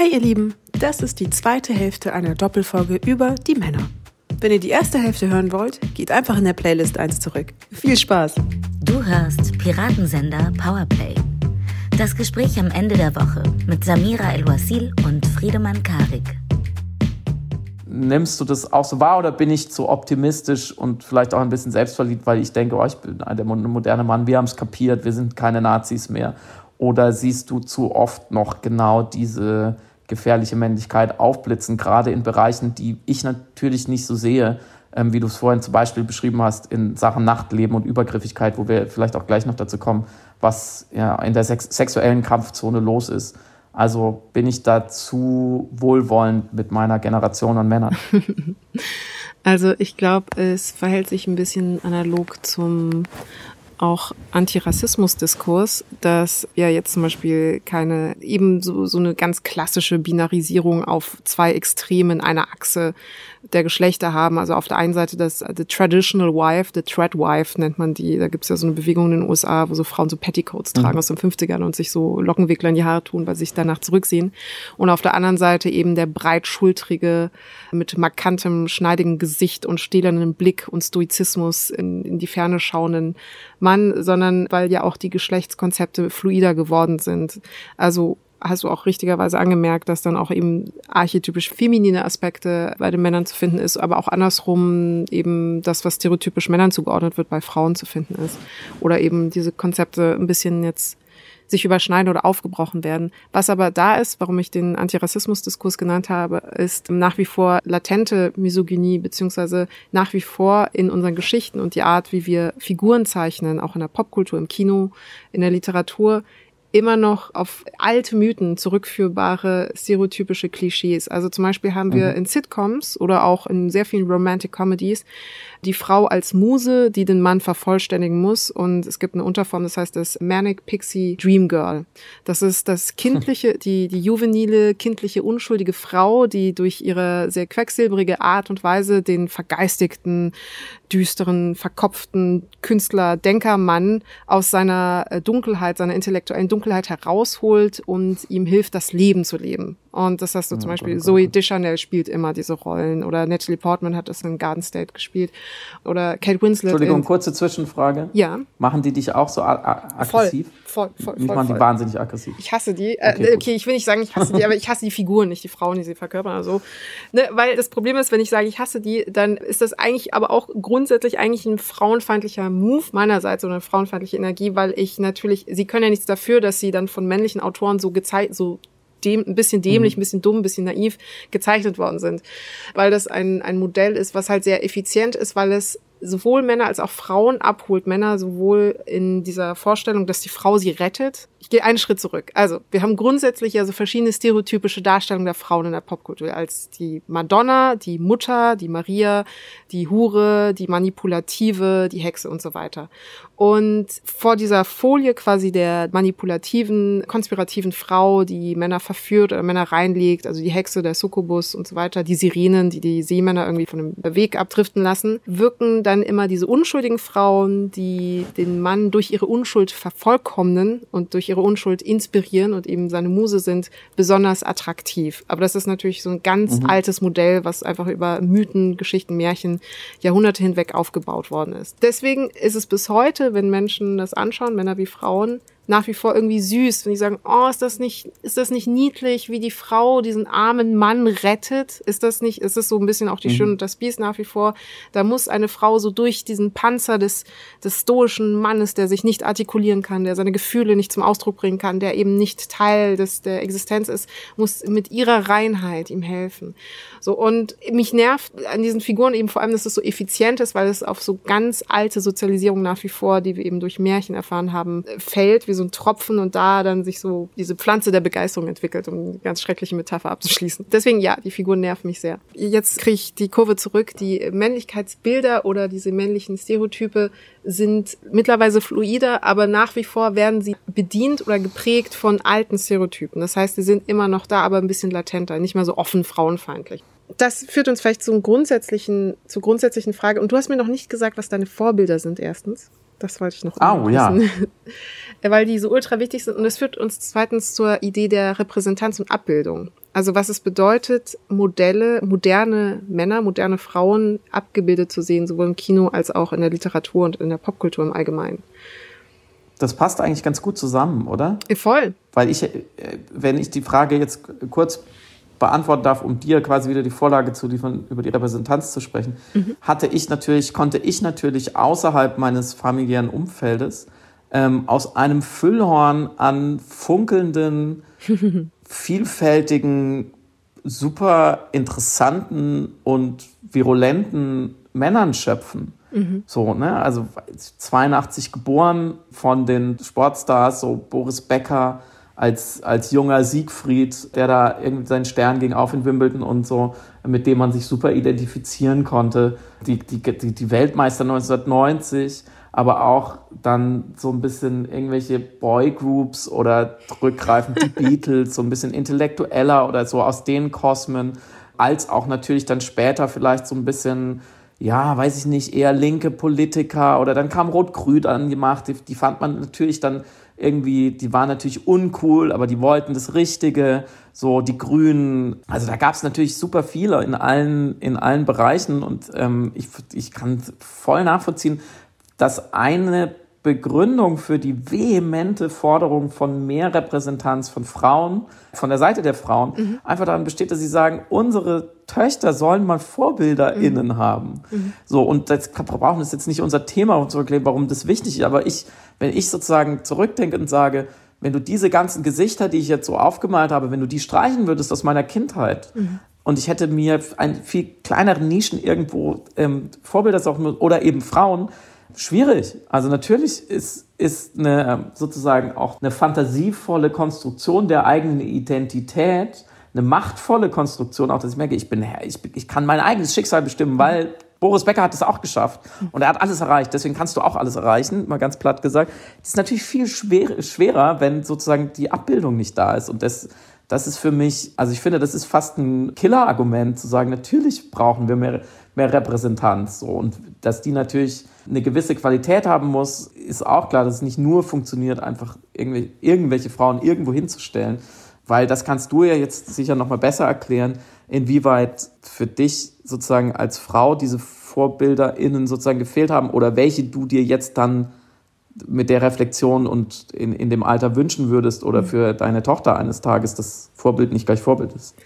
Hi ihr Lieben, das ist die zweite Hälfte einer Doppelfolge über die Männer. Wenn ihr die erste Hälfte hören wollt, geht einfach in der Playlist 1 zurück. Viel Spaß! Du hörst Piratensender Powerplay. Das Gespräch am Ende der Woche mit Samira El-Wasil und Friedemann Karik. Nimmst du das auch so wahr oder bin ich zu optimistisch und vielleicht auch ein bisschen selbstverliebt, weil ich denke, oh, ich bin der moderne Mann, wir haben es kapiert, wir sind keine Nazis mehr? Oder siehst du zu oft noch genau diese gefährliche Männlichkeit aufblitzen, gerade in Bereichen, die ich natürlich nicht so sehe, ähm, wie du es vorhin zum Beispiel beschrieben hast, in Sachen Nachtleben und Übergriffigkeit, wo wir vielleicht auch gleich noch dazu kommen, was ja in der sex sexuellen Kampfzone los ist. Also bin ich da zu wohlwollend mit meiner Generation an Männern. Also ich glaube, es verhält sich ein bisschen analog zum auch Antirassismus-Diskurs, dass ja jetzt zum Beispiel keine, eben so, so eine ganz klassische Binarisierung auf zwei Extremen einer Achse der Geschlechter haben. Also auf der einen Seite das the traditional wife, the thread wife nennt man die. Da gibt's ja so eine Bewegung in den USA, wo so Frauen so Petticoats tragen mhm. aus den 50ern und sich so Lockenwickler in die Haare tun, weil sie sich danach zurücksehen. Und auf der anderen Seite eben der breitschultrige, mit markantem, schneidigen Gesicht und stählernen Blick und Stoizismus in, in die Ferne schauenden Mann, sondern weil ja auch die Geschlechtskonzepte fluider geworden sind. Also hast du auch richtigerweise angemerkt, dass dann auch eben archetypisch feminine Aspekte bei den Männern zu finden ist, aber auch andersrum eben das, was stereotypisch Männern zugeordnet wird, bei Frauen zu finden ist. Oder eben diese Konzepte ein bisschen jetzt sich überschneiden oder aufgebrochen werden. Was aber da ist, warum ich den Antirassismus-Diskurs genannt habe, ist nach wie vor latente Misogynie, beziehungsweise nach wie vor in unseren Geschichten und die Art, wie wir Figuren zeichnen, auch in der Popkultur, im Kino, in der Literatur, immer noch auf alte Mythen zurückführbare stereotypische Klischees. Also zum Beispiel haben wir mhm. in Sitcoms oder auch in sehr vielen Romantic Comedies die Frau als Muse, die den Mann vervollständigen muss. Und es gibt eine Unterform, das heißt das Manic Pixie Dream Girl. Das ist das kindliche, die, die juvenile, kindliche, unschuldige Frau, die durch ihre sehr quecksilbrige Art und Weise den vergeistigten, düsteren, verkopften Künstler, Denkermann aus seiner äh, Dunkelheit, seiner intellektuellen Dunkelheit herausholt und ihm hilft, das Leben zu leben. Und das hast du ja, zum Beispiel, Zoe Deschanel spielt immer diese Rollen oder Natalie Portman hat das in Garden State gespielt oder Kate Winslet. Entschuldigung, kurze Zwischenfrage. Ja. Machen die dich auch so aggressiv? Voll, voll, voll. Mich machen voll. die wahnsinnig aggressiv. Ich hasse die. Äh, okay, okay, ich will nicht sagen, ich hasse die, aber ich hasse die Figuren, nicht die Frauen, die sie verkörpern oder so. Ne, weil das Problem ist, wenn ich sage, ich hasse die, dann ist das eigentlich aber auch grundsätzlich eigentlich ein frauenfeindlicher Move meinerseits oder eine frauenfeindliche Energie, weil ich natürlich, sie können ja nichts dafür, dass sie dann von männlichen Autoren so gezeigt, so dem, ein bisschen dämlich, mhm. ein bisschen dumm, ein bisschen naiv gezeichnet worden sind. Weil das ein, ein Modell ist, was halt sehr effizient ist, weil es sowohl Männer als auch Frauen abholt. Männer sowohl in dieser Vorstellung, dass die Frau sie rettet. Ich gehe einen Schritt zurück. Also, wir haben grundsätzlich ja so verschiedene stereotypische Darstellungen der Frauen in der Popkultur. Als die Madonna, die Mutter, die Maria, die Hure, die Manipulative, die Hexe und so weiter. Und vor dieser Folie quasi der manipulativen, konspirativen Frau, die Männer verführt oder Männer reinlegt, also die Hexe, der Succubus und so weiter, die Sirenen, die die Seemänner irgendwie von dem Weg abdriften lassen, wirken dann immer diese unschuldigen Frauen, die den Mann durch ihre Unschuld vervollkommnen und durch ihre Unschuld inspirieren und eben seine Muse sind, besonders attraktiv. Aber das ist natürlich so ein ganz mhm. altes Modell, was einfach über Mythen, Geschichten, Märchen Jahrhunderte hinweg aufgebaut worden ist. Deswegen ist es bis heute, wenn Menschen das anschauen, Männer wie Frauen, nach wie vor irgendwie süß, wenn die sagen, oh, ist das nicht, ist das nicht niedlich, wie die Frau diesen armen Mann rettet? Ist das nicht, ist das so ein bisschen auch die mhm. Schön und das Biest nach wie vor? Da muss eine Frau so durch diesen Panzer des, des stoischen Mannes, der sich nicht artikulieren kann, der seine Gefühle nicht zum Ausdruck bringen kann, der eben nicht Teil des, der Existenz ist, muss mit ihrer Reinheit ihm helfen. So, und mich nervt an diesen Figuren eben vor allem, dass es so effizient ist, weil es auf so ganz alte Sozialisierung nach wie vor, die wir eben durch Märchen erfahren haben, fällt, wie so ein Tropfen und da dann sich so diese Pflanze der Begeisterung entwickelt, um eine ganz schreckliche Metapher abzuschließen. Deswegen ja, die Figuren nerven mich sehr. Jetzt kriege ich die Kurve zurück. Die Männlichkeitsbilder oder diese männlichen Stereotype sind mittlerweile fluider, aber nach wie vor werden sie bedient oder geprägt von alten Stereotypen. Das heißt, sie sind immer noch da, aber ein bisschen latenter, nicht mehr so offen frauenfeindlich. Das führt uns vielleicht zum grundsätzlichen, zur grundsätzlichen Frage. Und du hast mir noch nicht gesagt, was deine Vorbilder sind, erstens. Das wollte ich noch. Oh, ja. Weil die so ultra wichtig sind. Und es führt uns zweitens zur Idee der Repräsentanz und Abbildung. Also was es bedeutet, Modelle, moderne Männer, moderne Frauen abgebildet zu sehen, sowohl im Kino als auch in der Literatur und in der Popkultur im Allgemeinen. Das passt eigentlich ganz gut zusammen, oder? Voll. Weil ich, äh, wenn ich die Frage jetzt kurz beantworten darf, um dir quasi wieder die Vorlage zu liefern, über die Repräsentanz zu sprechen, mhm. hatte ich natürlich, konnte ich natürlich außerhalb meines familiären Umfeldes ähm, aus einem Füllhorn an funkelnden, vielfältigen, super interessanten und virulenten Männern schöpfen. Mhm. So, ne? Also 82 geboren von den Sportstars, so Boris Becker, als, als junger Siegfried, der da irgendwie seinen Stern ging auf in Wimbledon und so, mit dem man sich super identifizieren konnte. Die, die, die, die Weltmeister 1990, aber auch dann so ein bisschen irgendwelche Boygroups oder rückgreifend die Beatles, so ein bisschen intellektueller oder so aus den Kosmen, als auch natürlich dann später vielleicht so ein bisschen ja, weiß ich nicht, eher linke Politiker oder dann kam Rot-Grün angemacht, die, die fand man natürlich dann irgendwie, die waren natürlich uncool, aber die wollten das Richtige, so die Grünen. Also da gab es natürlich super viele in allen, in allen Bereichen und ähm, ich, ich kann voll nachvollziehen, dass eine Begründung für die vehemente Forderung von mehr Repräsentanz von Frauen, von der Seite der Frauen, mhm. einfach daran besteht, dass sie sagen, unsere Töchter sollen mal VorbilderInnen mhm. haben. Mhm. So, und das brauchen das jetzt nicht unser Thema um zu erklären, warum das wichtig ist, aber ich, wenn ich sozusagen zurückdenke und sage, wenn du diese ganzen Gesichter, die ich jetzt so aufgemalt habe, wenn du die streichen würdest aus meiner Kindheit, mhm. und ich hätte mir einen viel kleineren Nischen irgendwo ähm, Vorbilder suchen oder eben Frauen, schwierig. Also natürlich ist, ist eine, ähm, sozusagen auch eine fantasievolle Konstruktion der eigenen Identität, eine machtvolle Konstruktion, auch dass ich merke, ich bin ich, ich kann mein eigenes Schicksal bestimmen, weil Boris Becker hat es auch geschafft und er hat alles erreicht. Deswegen kannst du auch alles erreichen, mal ganz platt gesagt. Das ist natürlich viel schwer, schwerer, wenn sozusagen die Abbildung nicht da ist. Und das, das ist für mich, also ich finde, das ist fast ein Killer-Argument zu sagen, natürlich brauchen wir mehr, mehr Repräsentanz. So. Und dass die natürlich eine gewisse Qualität haben muss, ist auch klar, dass es nicht nur funktioniert, einfach irgendwelche, irgendwelche Frauen irgendwo hinzustellen. Weil das kannst du ja jetzt sicher nochmal besser erklären, inwieweit für dich sozusagen als Frau diese VorbilderInnen sozusagen gefehlt haben oder welche du dir jetzt dann mit der Reflexion und in, in dem Alter wünschen würdest oder mhm. für deine Tochter eines Tages das Vorbild nicht gleich Vorbild ist?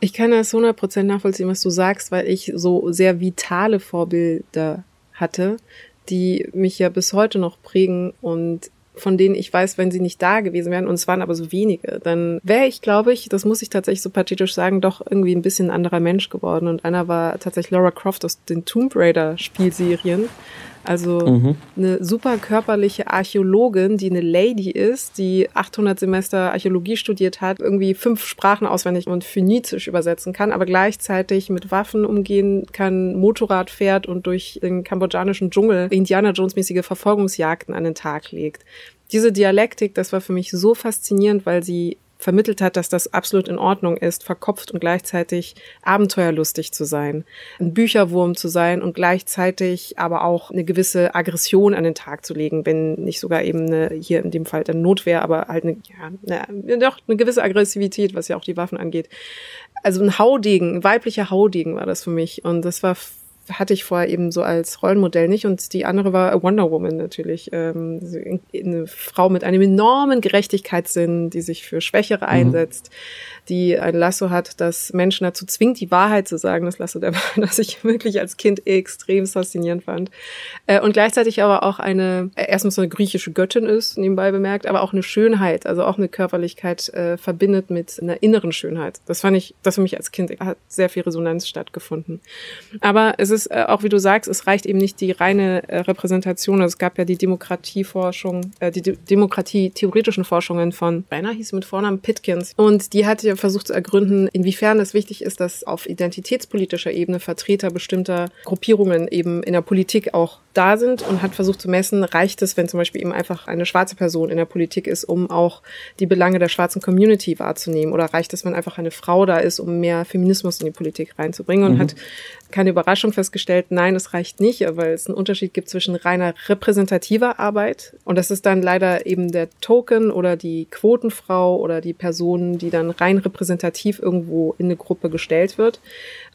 Ich kann das 100% nachvollziehen, was du sagst, weil ich so sehr vitale Vorbilder hatte, die mich ja bis heute noch prägen und von denen ich weiß, wenn sie nicht da gewesen wären, und es waren aber so wenige, dann wäre ich, glaube ich, das muss ich tatsächlich so pathetisch sagen, doch irgendwie ein bisschen anderer Mensch geworden. Und einer war tatsächlich Laura Croft aus den Tomb Raider Spielserien. Also mhm. eine super körperliche Archäologin, die eine Lady ist, die 800 Semester Archäologie studiert hat, irgendwie fünf Sprachen auswendig und phönizisch übersetzen kann, aber gleichzeitig mit Waffen umgehen kann, Motorrad fährt und durch den kambodschanischen Dschungel Indiana Jones mäßige Verfolgungsjagden an den Tag legt. Diese Dialektik, das war für mich so faszinierend, weil sie vermittelt hat, dass das absolut in Ordnung ist, verkopft und gleichzeitig abenteuerlustig zu sein, ein Bücherwurm zu sein und gleichzeitig aber auch eine gewisse Aggression an den Tag zu legen, wenn nicht sogar eben eine, hier in dem Fall dann Notwehr, aber halt eine, ja, eine, doch eine gewisse Aggressivität, was ja auch die Waffen angeht. Also ein Haudegen, ein weiblicher Haudegen war das für mich und das war hatte ich vorher eben so als Rollenmodell nicht. Und die andere war Wonder Woman natürlich. Ähm, eine Frau mit einem enormen Gerechtigkeitssinn, die sich für Schwächere mhm. einsetzt, die ein Lasso hat, das Menschen dazu zwingt, die Wahrheit zu sagen. Das Lasso der Wahrheit, das ich wirklich als Kind extrem faszinierend fand. Äh, und gleichzeitig aber auch eine, äh, erstens so eine griechische Göttin ist, nebenbei bemerkt, aber auch eine Schönheit, also auch eine Körperlichkeit äh, verbindet mit einer inneren Schönheit. Das fand ich, das für mich als Kind hat sehr viel Resonanz stattgefunden. Aber es ist äh, auch, wie du sagst, es reicht eben nicht die reine äh, Repräsentation. Also es gab ja die Demokratieforschung, äh, die De Demokratie-theoretischen Forschungen von, Rainer hieß mit Vornamen Pitkins. Und die hat ja versucht zu ergründen, inwiefern es wichtig ist, dass auf identitätspolitischer Ebene Vertreter bestimmter Gruppierungen eben in der Politik auch da sind und hat versucht zu messen, reicht es, wenn zum Beispiel eben einfach eine schwarze Person in der Politik ist, um auch die Belange der schwarzen Community wahrzunehmen? Oder reicht es, wenn einfach eine Frau da ist, um mehr Feminismus in die Politik reinzubringen? Und mhm. hat keine Überraschung festgestellt, nein, es reicht nicht, weil es einen Unterschied gibt zwischen reiner repräsentativer Arbeit und das ist dann leider eben der Token oder die Quotenfrau oder die Person, die dann rein repräsentativ irgendwo in eine Gruppe gestellt wird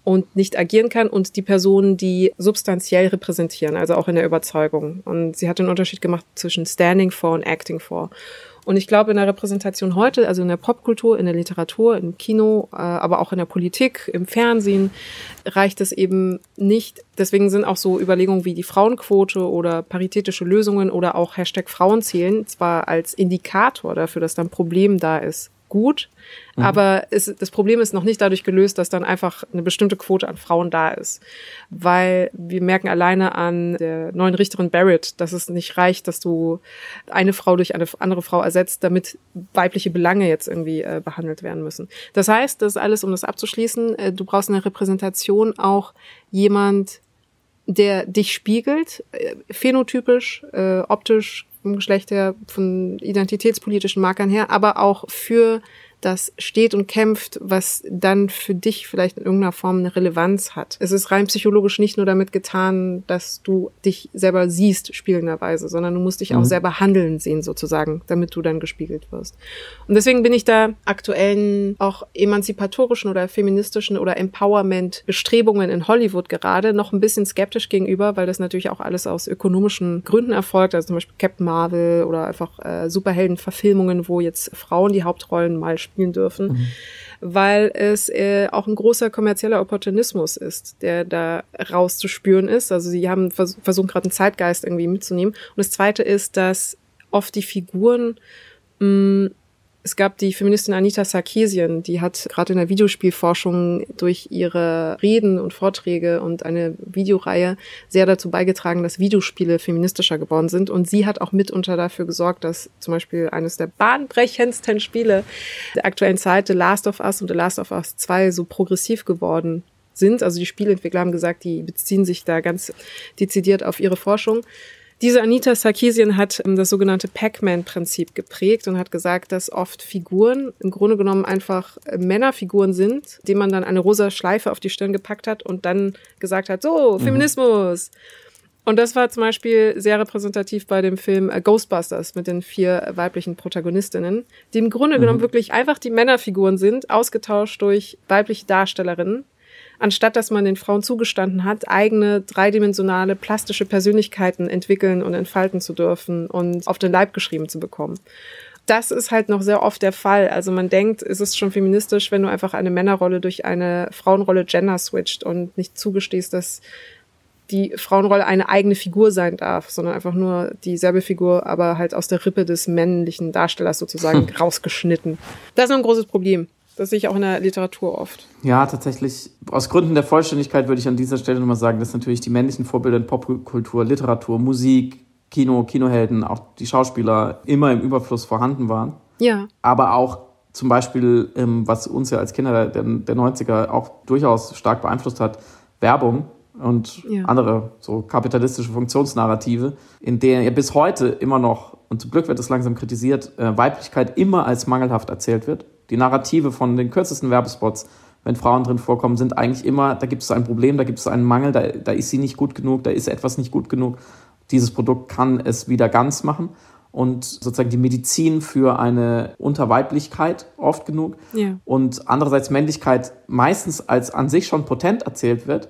und nicht agieren kann und die Personen, die substanziell repräsentieren, also auch in der Überzeugung. Und sie hat den Unterschied gemacht zwischen Standing for und Acting for. Und ich glaube, in der Repräsentation heute, also in der Popkultur, in der Literatur, im Kino, äh, aber auch in der Politik, im Fernsehen, reicht es eben nicht. Deswegen sind auch so Überlegungen wie die Frauenquote oder paritätische Lösungen oder auch Hashtag Frauenzählen zwar als Indikator dafür, dass da ein Problem da ist, gut, Mhm. Aber es, das Problem ist noch nicht dadurch gelöst, dass dann einfach eine bestimmte Quote an Frauen da ist. Weil wir merken alleine an der neuen Richterin Barrett, dass es nicht reicht, dass du eine Frau durch eine andere Frau ersetzt, damit weibliche Belange jetzt irgendwie äh, behandelt werden müssen. Das heißt, das ist alles, um das abzuschließen, äh, du brauchst eine Repräsentation auch jemand, der dich spiegelt, äh, phänotypisch, äh, optisch, vom Geschlecht her, von identitätspolitischen Markern her, aber auch für das steht und kämpft, was dann für dich vielleicht in irgendeiner Form eine Relevanz hat. Es ist rein psychologisch nicht nur damit getan, dass du dich selber siehst, spielenderweise, sondern du musst dich mhm. auch selber handeln sehen, sozusagen, damit du dann gespiegelt wirst. Und deswegen bin ich da aktuellen auch emanzipatorischen oder feministischen oder Empowerment-Bestrebungen in Hollywood gerade noch ein bisschen skeptisch gegenüber, weil das natürlich auch alles aus ökonomischen Gründen erfolgt, also zum Beispiel Captain Marvel oder einfach äh, Superhelden-Verfilmungen, wo jetzt Frauen die Hauptrollen mal spielen dürfen, mhm. weil es äh, auch ein großer kommerzieller Opportunismus ist, der da rauszuspüren ist. Also sie haben vers versucht gerade einen Zeitgeist irgendwie mitzunehmen. Und das Zweite ist, dass oft die Figuren mh, es gab die Feministin Anita Sarkeesian, die hat gerade in der Videospielforschung durch ihre Reden und Vorträge und eine Videoreihe sehr dazu beigetragen, dass Videospiele feministischer geworden sind. Und sie hat auch mitunter dafür gesorgt, dass zum Beispiel eines der bahnbrechendsten Spiele der aktuellen Zeit, The Last of Us und The Last of Us 2, so progressiv geworden sind. Also die Spieleentwickler haben gesagt, die beziehen sich da ganz dezidiert auf ihre Forschung. Diese Anita Sarkeesian hat ähm, das sogenannte Pac-Man-Prinzip geprägt und hat gesagt, dass oft Figuren im Grunde genommen einfach äh, Männerfiguren sind, denen man dann eine rosa Schleife auf die Stirn gepackt hat und dann gesagt hat, so, mhm. Feminismus. Mhm. Und das war zum Beispiel sehr repräsentativ bei dem Film äh, Ghostbusters mit den vier weiblichen Protagonistinnen, die im Grunde mhm. genommen wirklich einfach die Männerfiguren sind, ausgetauscht durch weibliche Darstellerinnen anstatt dass man den Frauen zugestanden hat, eigene dreidimensionale plastische Persönlichkeiten entwickeln und entfalten zu dürfen und auf den Leib geschrieben zu bekommen. Das ist halt noch sehr oft der Fall. Also man denkt, es ist schon feministisch, wenn du einfach eine Männerrolle durch eine Frauenrolle gender switcht und nicht zugestehst, dass die Frauenrolle eine eigene Figur sein darf, sondern einfach nur dieselbe Figur, aber halt aus der Rippe des männlichen Darstellers sozusagen hm. rausgeschnitten. Das ist ein großes Problem. Das sehe ich auch in der Literatur oft. Ja, tatsächlich. Aus Gründen der Vollständigkeit würde ich an dieser Stelle nochmal sagen, dass natürlich die männlichen Vorbilder in Popkultur, Literatur, Musik, Kino, Kinohelden, auch die Schauspieler immer im Überfluss vorhanden waren. Ja. Aber auch zum Beispiel, ähm, was uns ja als Kinder der, der 90er auch durchaus stark beeinflusst hat, Werbung und ja. andere so kapitalistische Funktionsnarrative, in denen ja bis heute immer noch, und zum Glück wird es langsam kritisiert, äh, Weiblichkeit immer als mangelhaft erzählt wird. Die Narrative von den kürzesten Werbespots, wenn Frauen drin vorkommen, sind eigentlich immer, da gibt es ein Problem, da gibt es einen Mangel, da, da ist sie nicht gut genug, da ist etwas nicht gut genug. Dieses Produkt kann es wieder ganz machen und sozusagen die Medizin für eine Unterweiblichkeit oft genug ja. und andererseits Männlichkeit meistens als an sich schon potent erzählt wird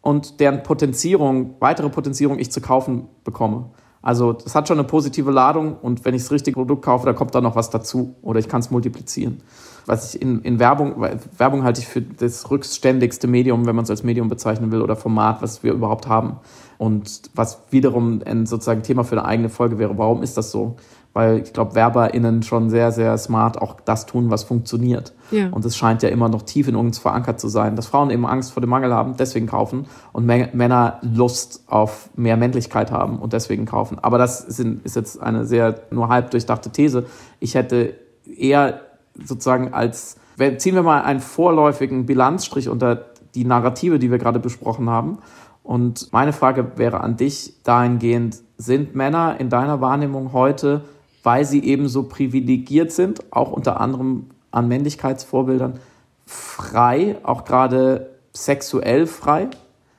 und deren Potenzierung, weitere Potenzierung ich zu kaufen bekomme. Also das hat schon eine positive Ladung und wenn ich das richtige Produkt kaufe, da kommt da noch was dazu oder ich kann es multiplizieren. Was ich in, in Werbung, Werbung halte ich für das rückständigste Medium, wenn man es als Medium bezeichnen will oder Format, was wir überhaupt haben. Und was wiederum ein sozusagen Thema für eine eigene Folge wäre. Warum ist das so? Weil ich glaube, WerberInnen schon sehr, sehr smart auch das tun, was funktioniert. Ja. Und es scheint ja immer noch tief in uns verankert zu sein, dass Frauen eben Angst vor dem Mangel haben, deswegen kaufen und Männer Lust auf mehr Männlichkeit haben und deswegen kaufen. Aber das sind, ist jetzt eine sehr nur halb durchdachte These. Ich hätte eher sozusagen als, ziehen wir mal einen vorläufigen Bilanzstrich unter die Narrative, die wir gerade besprochen haben. Und meine Frage wäre an dich dahingehend, sind Männer in deiner Wahrnehmung heute weil sie eben so privilegiert sind, auch unter anderem an Männlichkeitsvorbildern, frei, auch gerade sexuell frei?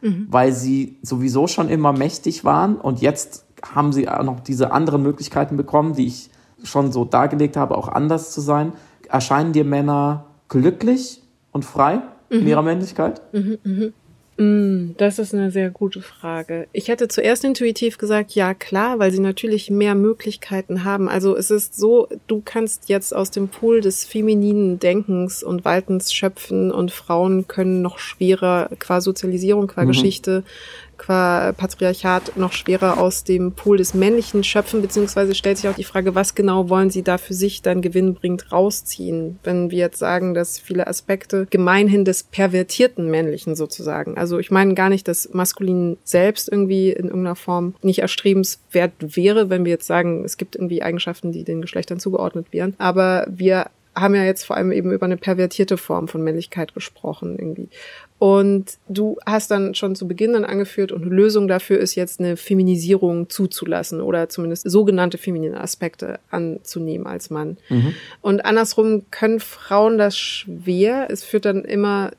mhm. weil sie sowieso schon immer mächtig waren und jetzt haben sie auch noch diese anderen Möglichkeiten bekommen, die ich schon so dargelegt habe, auch anders zu sein. Erscheinen dir Männer glücklich und frei mhm. in ihrer Männlichkeit? Mhm, mh. Mm, das ist eine sehr gute Frage. Ich hätte zuerst intuitiv gesagt, ja klar, weil sie natürlich mehr Möglichkeiten haben. Also es ist so, du kannst jetzt aus dem Pool des femininen Denkens und Waltens schöpfen und Frauen können noch schwerer qua Sozialisierung, qua mhm. Geschichte qua Patriarchat noch schwerer aus dem Pool des Männlichen schöpfen, beziehungsweise stellt sich auch die Frage, was genau wollen sie da für sich dann gewinnbringend rausziehen, wenn wir jetzt sagen, dass viele Aspekte gemeinhin des pervertierten Männlichen sozusagen, also ich meine gar nicht, dass Maskulin selbst irgendwie in irgendeiner Form nicht erstrebenswert wäre, wenn wir jetzt sagen, es gibt irgendwie Eigenschaften, die den Geschlechtern zugeordnet wären, aber wir haben ja jetzt vor allem eben über eine pervertierte Form von Männlichkeit gesprochen irgendwie. Und du hast dann schon zu Beginn dann angeführt und eine Lösung dafür ist jetzt eine Feminisierung zuzulassen oder zumindest sogenannte feminine Aspekte anzunehmen als Mann. Mhm. Und andersrum können Frauen das schwer. Es führt dann immer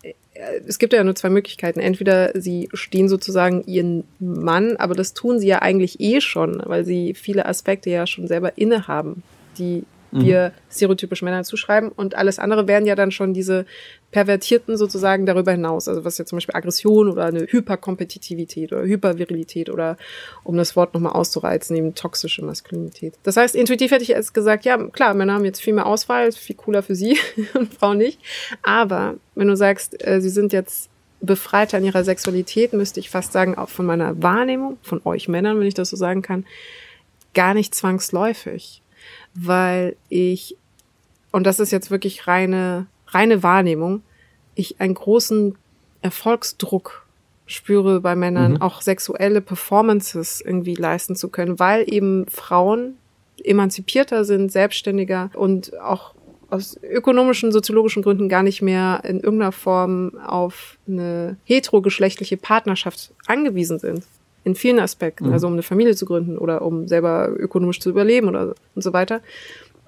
es gibt ja nur zwei Möglichkeiten. Entweder sie stehen sozusagen ihren Mann, aber das tun sie ja eigentlich eh schon, weil sie viele Aspekte ja schon selber innehaben, die wir mhm. stereotypisch Männern zuschreiben. Und alles andere wären ja dann schon diese pervertierten sozusagen darüber hinaus. Also was ja zum Beispiel Aggression oder eine Hyperkompetitivität oder Hypervirilität oder um das Wort nochmal auszureizen, eben toxische Maskulinität. Das heißt, intuitiv hätte ich jetzt gesagt, ja klar, Männer haben jetzt viel mehr Auswahl, viel cooler für sie und Frauen nicht. Aber wenn du sagst, äh, sie sind jetzt befreiter in ihrer Sexualität, müsste ich fast sagen, auch von meiner Wahrnehmung, von euch Männern, wenn ich das so sagen kann, gar nicht zwangsläufig weil ich, und das ist jetzt wirklich reine, reine Wahrnehmung, ich einen großen Erfolgsdruck spüre bei Männern, mhm. auch sexuelle Performances irgendwie leisten zu können, weil eben Frauen emanzipierter sind, selbstständiger und auch aus ökonomischen, soziologischen Gründen gar nicht mehr in irgendeiner Form auf eine heterogeschlechtliche Partnerschaft angewiesen sind in vielen Aspekten, mhm. also um eine Familie zu gründen oder um selber ökonomisch zu überleben oder und so weiter.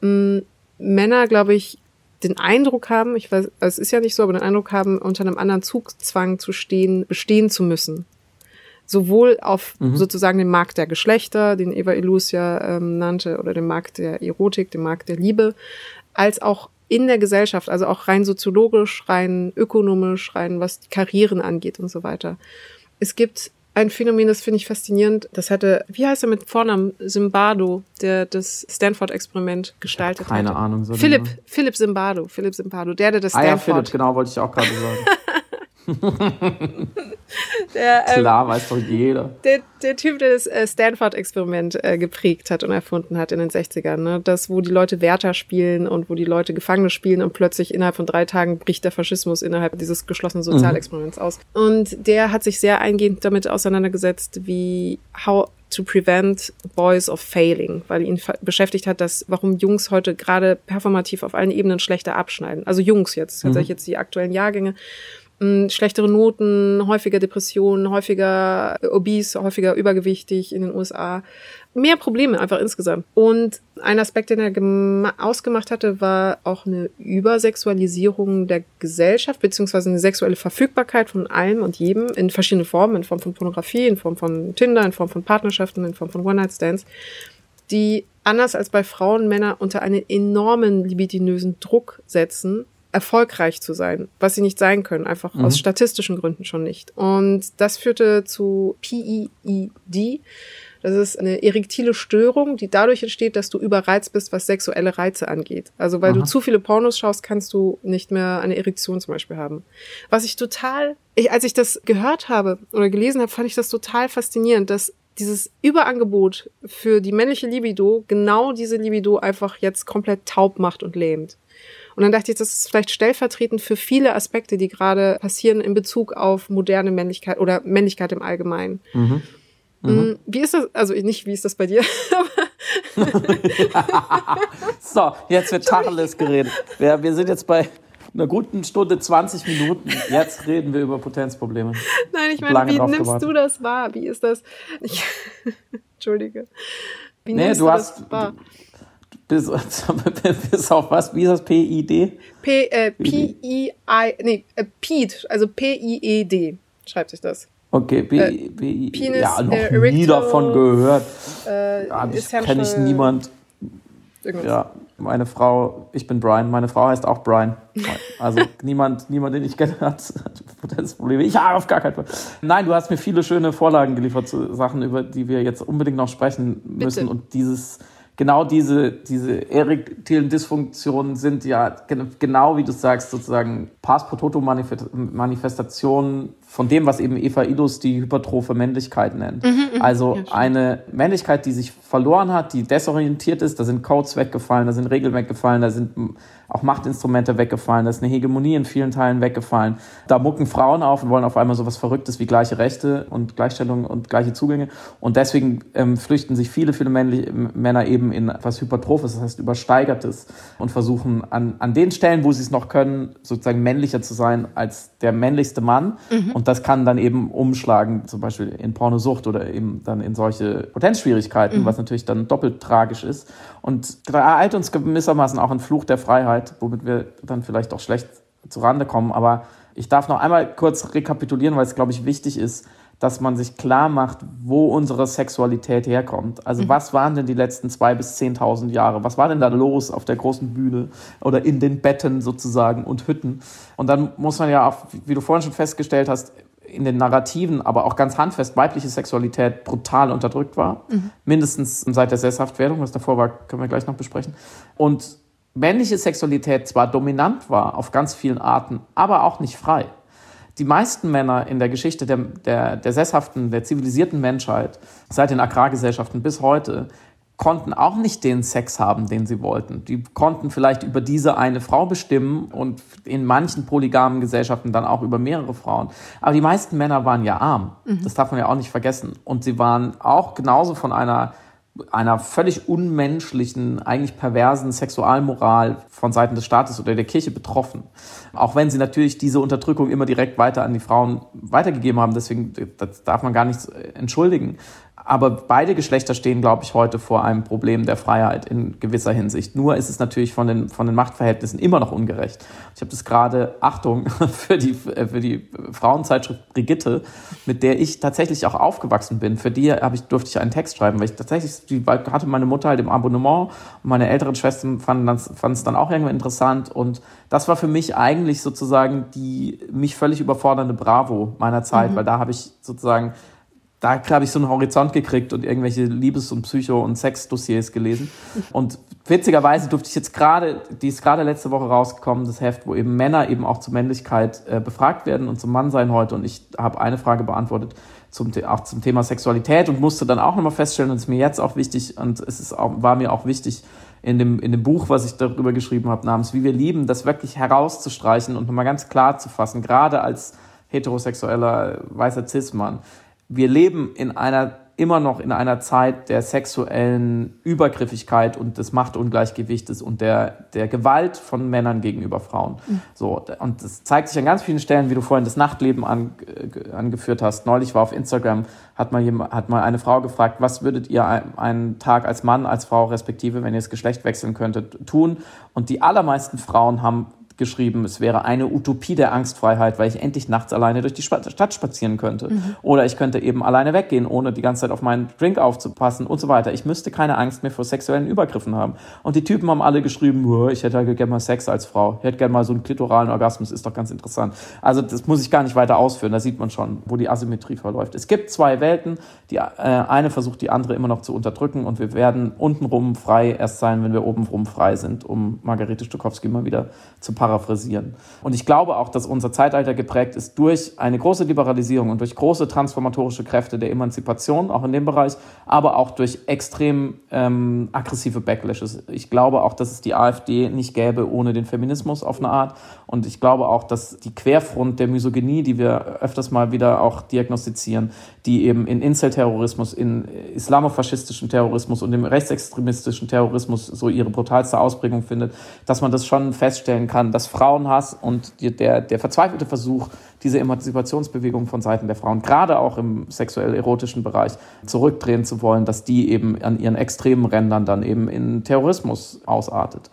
Mhm. Männer, glaube ich, den Eindruck haben, ich weiß, es ist ja nicht so, aber den Eindruck haben, unter einem anderen Zugzwang zu stehen, bestehen zu müssen. Sowohl auf mhm. sozusagen den Markt der Geschlechter, den Eva Illus ja ähm, nannte, oder den Markt der Erotik, den Markt der Liebe, als auch in der Gesellschaft, also auch rein soziologisch, rein ökonomisch, rein was Karrieren angeht und so weiter. Es gibt ein Phänomen, das finde ich faszinierend. Das hatte, wie heißt er mit Vornamen? Zimbardo, der das Stanford-Experiment gestaltet hat. Keine hatte. Ahnung. So Philipp, genau. Philipp Zimbardo, Philipp Zimbardo, der, der das Stanford. Ah ja, Philipp, genau, wollte ich auch gerade sagen. der, ähm, Klar, weiß doch jeder. Der, der Typ, der das äh, Stanford-Experiment äh, geprägt hat und erfunden hat in den 60ern, ne? das, wo die Leute Wärter spielen und wo die Leute Gefangene spielen und plötzlich innerhalb von drei Tagen bricht der Faschismus innerhalb dieses geschlossenen Sozialexperiments mhm. aus. Und der hat sich sehr eingehend damit auseinandergesetzt, wie how to prevent boys of failing, weil ihn beschäftigt hat, dass warum Jungs heute gerade performativ auf allen Ebenen schlechter abschneiden. Also Jungs jetzt, tatsächlich mhm. jetzt die aktuellen Jahrgänge schlechtere Noten, häufiger Depressionen, häufiger obese, häufiger übergewichtig in den USA. Mehr Probleme einfach insgesamt. Und ein Aspekt, den er ausgemacht hatte, war auch eine Übersexualisierung der Gesellschaft, beziehungsweise eine sexuelle Verfügbarkeit von allem und jedem in verschiedenen Formen, in Form von Pornografie, in Form von Tinder, in Form von Partnerschaften, in Form von One-Night-Stands, die anders als bei Frauen Männer unter einen enormen libidinösen Druck setzen, erfolgreich zu sein, was sie nicht sein können, einfach mhm. aus statistischen Gründen schon nicht. Und das führte zu PEED. Das ist eine erektile Störung, die dadurch entsteht, dass du überreizt bist, was sexuelle Reize angeht. Also weil Aha. du zu viele Pornos schaust, kannst du nicht mehr eine Erektion zum Beispiel haben. Was ich total, ich, als ich das gehört habe oder gelesen habe, fand ich das total faszinierend, dass dieses Überangebot für die männliche Libido genau diese Libido einfach jetzt komplett taub macht und lähmt. Und dann dachte ich, das ist vielleicht stellvertretend für viele Aspekte, die gerade passieren in Bezug auf moderne Männlichkeit oder Männlichkeit im Allgemeinen. Mhm. Mm, mhm. Wie ist das, also nicht, wie ist das bei dir? so, jetzt wird Tacheles geredet. Wir, wir sind jetzt bei einer guten Stunde 20 Minuten. Jetzt reden wir über Potenzprobleme. Nein, ich meine, wie nimmst gewartet. du das wahr? Wie ist das? Ich, Entschuldige. Wie nee, du, du hast, wahr? Bis, bis auf was? Wie ist das? P-I-D? P, äh, P-I-I, nee, äh, PID, also P-I-E-D schreibt sich das. Okay, B, äh, B, Penis, ja, noch äh, nie davon gehört. Äh, ja, kenne ich niemand. Irgendwas. Ja, meine Frau, ich bin Brian, meine Frau heißt auch Brian. Also niemand, niemand, den ich kenne, hat das Problem. Ich habe auf gar keinen Fall. Nein, du hast mir viele schöne Vorlagen geliefert zu Sachen, über die wir jetzt unbedingt noch sprechen müssen. Bitte. Und dieses, genau diese, diese erektilen Dysfunktionen sind ja genau wie du sagst, sozusagen Pass pro Toto Manifestationen von dem, was eben Eva Idus die hypertrophe Männlichkeit nennt. Mhm, mhm. also eine Männlichkeit, die sich verloren hat, die desorientiert ist, da sind Codes weggefallen, da sind Regeln weggefallen, da sind auch Machtinstrumente weggefallen, da ist eine Hegemonie in vielen Teilen weggefallen. Da mucken Frauen auf und wollen auf einmal so was Verrücktes wie gleiche Rechte und Gleichstellung und gleiche Zugänge. Und deswegen ähm, flüchten sich viele, viele männliche, Männer eben in etwas Hypertrophes, das heißt Übersteigertes und versuchen an, an den Stellen, wo sie es noch können, sozusagen männlicher zu sein als der männlichste Mann. Mhm. Und das kann dann eben umschlagen, zum Beispiel in Pornosucht oder eben dann in solche Potenzschwierigkeiten, mhm. was natürlich dann doppelt tragisch ist. Und da ereilt uns gewissermaßen auch ein Fluch der Freiheit, womit wir dann vielleicht auch schlecht zu Rande kommen. Aber ich darf noch einmal kurz rekapitulieren, weil es, glaube ich, wichtig ist, dass man sich klar macht, wo unsere Sexualität herkommt. Also mhm. was waren denn die letzten zwei bis zehntausend Jahre? Was war denn da los auf der großen Bühne oder in den Betten sozusagen und Hütten? Und dann muss man ja auch, wie du vorhin schon festgestellt hast, in den Narrativen, aber auch ganz handfest weibliche Sexualität brutal unterdrückt war. Mhm. Mindestens seit der Sesshaftwerdung, was davor war, können wir gleich noch besprechen. Und männliche Sexualität zwar dominant war auf ganz vielen Arten, aber auch nicht frei. Die meisten Männer in der Geschichte der, der, der sesshaften, der zivilisierten Menschheit, seit den Agrargesellschaften bis heute, konnten auch nicht den Sex haben, den sie wollten. Die konnten vielleicht über diese eine Frau bestimmen und in manchen polygamen Gesellschaften dann auch über mehrere Frauen. Aber die meisten Männer waren ja arm. Mhm. Das darf man ja auch nicht vergessen. Und sie waren auch genauso von einer einer völlig unmenschlichen, eigentlich perversen Sexualmoral von Seiten des Staates oder der Kirche betroffen. Auch wenn sie natürlich diese Unterdrückung immer direkt weiter an die Frauen weitergegeben haben. Deswegen das darf man gar nicht entschuldigen. Aber beide Geschlechter stehen, glaube ich, heute vor einem Problem der Freiheit in gewisser Hinsicht. Nur ist es natürlich von den, von den Machtverhältnissen immer noch ungerecht. Ich habe das gerade, Achtung, für die, für die Frauenzeitschrift Brigitte, mit der ich tatsächlich auch aufgewachsen bin. Für die habe ich, durfte ich einen Text schreiben, weil ich tatsächlich, die hatte meine Mutter halt im Abonnement und meine älteren Schwestern fanden es dann auch irgendwie interessant. Und das war für mich eigentlich sozusagen die mich völlig überfordernde Bravo meiner Zeit, mhm. weil da habe ich sozusagen da habe ich so einen Horizont gekriegt und irgendwelche Liebes- und Psycho- und Sex-Dossiers gelesen. Und witzigerweise durfte ich jetzt gerade, die ist gerade letzte Woche rausgekommen, das Heft, wo eben Männer eben auch zur Männlichkeit äh, befragt werden und zum Mannsein heute. Und ich habe eine Frage beantwortet zum, auch zum Thema Sexualität und musste dann auch nochmal feststellen, und es ist mir jetzt auch wichtig, und es ist auch, war mir auch wichtig, in dem, in dem Buch, was ich darüber geschrieben habe, namens Wie wir lieben, das wirklich herauszustreichen und nochmal ganz klar zu fassen, gerade als heterosexueller weißer Cis-Mann wir leben in einer immer noch in einer Zeit der sexuellen Übergriffigkeit und des Machtungleichgewichtes und der, der Gewalt von Männern gegenüber Frauen. Mhm. So, und das zeigt sich an ganz vielen Stellen, wie du vorhin das Nachtleben an, äh, angeführt hast. Neulich war auf Instagram, hat mal, jemand, hat mal eine Frau gefragt, was würdet ihr einen Tag als Mann, als Frau respektive, wenn ihr das Geschlecht wechseln könntet, tun? Und die allermeisten Frauen haben geschrieben, es wäre eine Utopie der Angstfreiheit, weil ich endlich nachts alleine durch die Stadt spazieren könnte. Mhm. Oder ich könnte eben alleine weggehen, ohne die ganze Zeit auf meinen Drink aufzupassen und so weiter. Ich müsste keine Angst mehr vor sexuellen Übergriffen haben. Und die Typen haben alle geschrieben, ich hätte halt gerne mal Sex als Frau. Ich hätte gerne mal so einen klitoralen Orgasmus, ist doch ganz interessant. Also das muss ich gar nicht weiter ausführen, da sieht man schon, wo die Asymmetrie verläuft. Es gibt zwei Welten, die äh, eine versucht die andere immer noch zu unterdrücken und wir werden untenrum frei erst sein, wenn wir obenrum frei sind, um Margarete Stokowski mal wieder zu paraphrasieren. Und ich glaube auch, dass unser Zeitalter geprägt ist durch eine große Liberalisierung und durch große transformatorische Kräfte der Emanzipation, auch in dem Bereich, aber auch durch extrem ähm, aggressive Backlashes. Ich glaube auch, dass es die AfD nicht gäbe ohne den Feminismus auf eine Art. Und ich glaube auch, dass die Querfront der Misogynie, die wir öfters mal wieder auch diagnostizieren, die eben in Incel-Terrorismus, in islamofaschistischen Terrorismus und im rechtsextremistischen Terrorismus so ihre brutalste Ausprägung findet, dass man das schon feststellen kann, dass Frauenhass und der, der verzweifelte Versuch, diese Emanzipationsbewegung von Seiten der Frauen, gerade auch im sexuell-erotischen Bereich, zurückdrehen zu wollen, dass die eben an ihren extremen Rändern dann eben in Terrorismus ausartet.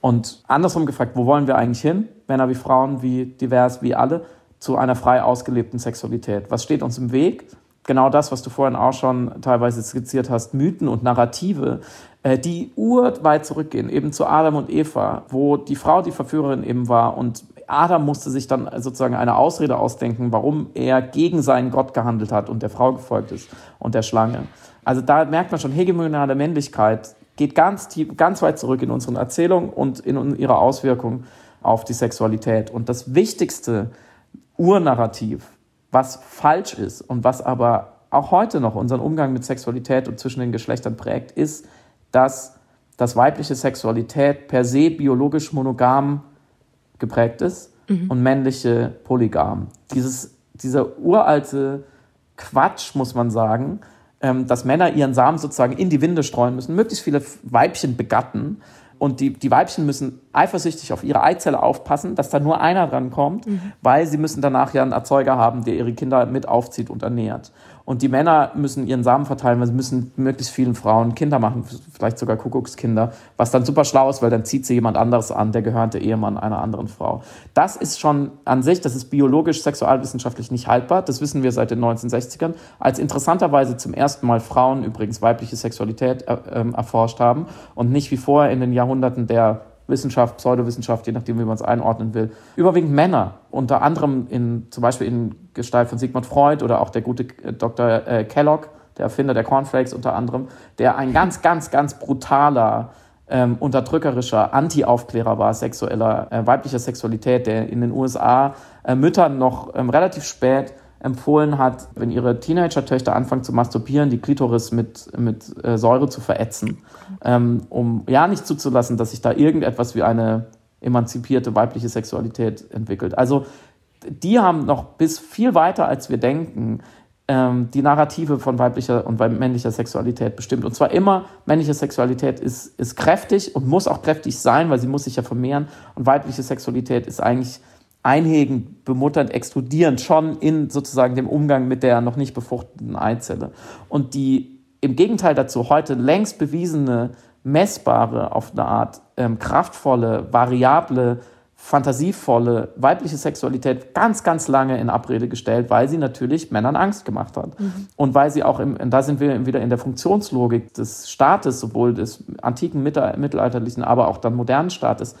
Und andersrum gefragt, wo wollen wir eigentlich hin? Männer wie Frauen, wie divers, wie alle. zu einer frei ausgelebten Sexualität. Was steht uns im Weg? Genau das, was du vorhin auch schon teilweise skizziert hast, Mythen und Narrative, äh, die urweit zurückgehen, eben zu Adam und Eva, wo die Frau die Verführerin eben war und Adam musste sich dann sozusagen eine Ausrede ausdenken, warum er gegen seinen Gott gehandelt hat und der Frau gefolgt ist und der Schlange. Also da merkt man schon, hegemoniale Männlichkeit geht ganz tief, ganz weit zurück in unseren Erzählungen und in ihrer Auswirkung auf die Sexualität. Und das wichtigste Urnarrativ, was falsch ist und was aber auch heute noch unseren Umgang mit Sexualität und zwischen den Geschlechtern prägt, ist, dass das weibliche Sexualität per se biologisch monogam geprägt ist mhm. und männliche polygam. Dieses, dieser uralte Quatsch, muss man sagen, ähm, dass Männer ihren Samen sozusagen in die Winde streuen müssen, möglichst viele Weibchen begatten und die, die Weibchen müssen eifersüchtig auf ihre Eizelle aufpassen, dass da nur einer dran kommt, mhm. weil sie müssen danach ja einen Erzeuger haben, der ihre Kinder mit aufzieht und ernährt. Und die Männer müssen ihren Samen verteilen, weil sie müssen möglichst vielen Frauen Kinder machen, vielleicht sogar Kuckuckskinder, was dann super schlau ist, weil dann zieht sie jemand anderes an, der gehörte Ehemann einer anderen Frau. Das ist schon an sich, das ist biologisch, sexualwissenschaftlich nicht haltbar. Das wissen wir seit den 1960ern, als interessanterweise zum ersten Mal Frauen übrigens weibliche Sexualität äh, äh, erforscht haben und nicht wie vorher in den Jahrhunderten der Wissenschaft, Pseudowissenschaft, je nachdem, wie man es einordnen will, überwiegend Männer, unter anderem in, zum Beispiel in Gestalt von Sigmund Freud oder auch der gute äh, Dr. Äh, Kellogg, der Erfinder der Cornflakes unter anderem, der ein ganz, ganz, ganz brutaler, ähm, unterdrückerischer Anti-Aufklärer war, sexueller, äh, weiblicher Sexualität, der in den USA äh, Müttern noch ähm, relativ spät empfohlen hat, wenn ihre Teenager-Töchter anfangen zu masturbieren, die Klitoris mit, mit äh, Säure zu verätzen, ähm, um ja nicht zuzulassen, dass sich da irgendetwas wie eine emanzipierte weibliche Sexualität entwickelt. Also die haben noch bis viel weiter, als wir denken, ähm, die Narrative von weiblicher und männlicher Sexualität bestimmt. Und zwar immer, männliche Sexualität ist, ist kräftig und muss auch kräftig sein, weil sie muss sich ja vermehren. Und weibliche Sexualität ist eigentlich einhegend, bemutternd, explodierend, schon in sozusagen dem Umgang mit der noch nicht befruchteten Eizelle. Und die im Gegenteil dazu heute längst bewiesene, messbare, auf eine Art ähm, kraftvolle, variable, fantasievolle weibliche Sexualität ganz, ganz lange in Abrede gestellt, weil sie natürlich Männern Angst gemacht hat. Mhm. Und weil sie auch, im, da sind wir wieder in der Funktionslogik des Staates, sowohl des antiken, mittelalterlichen, aber auch dann modernen Staates,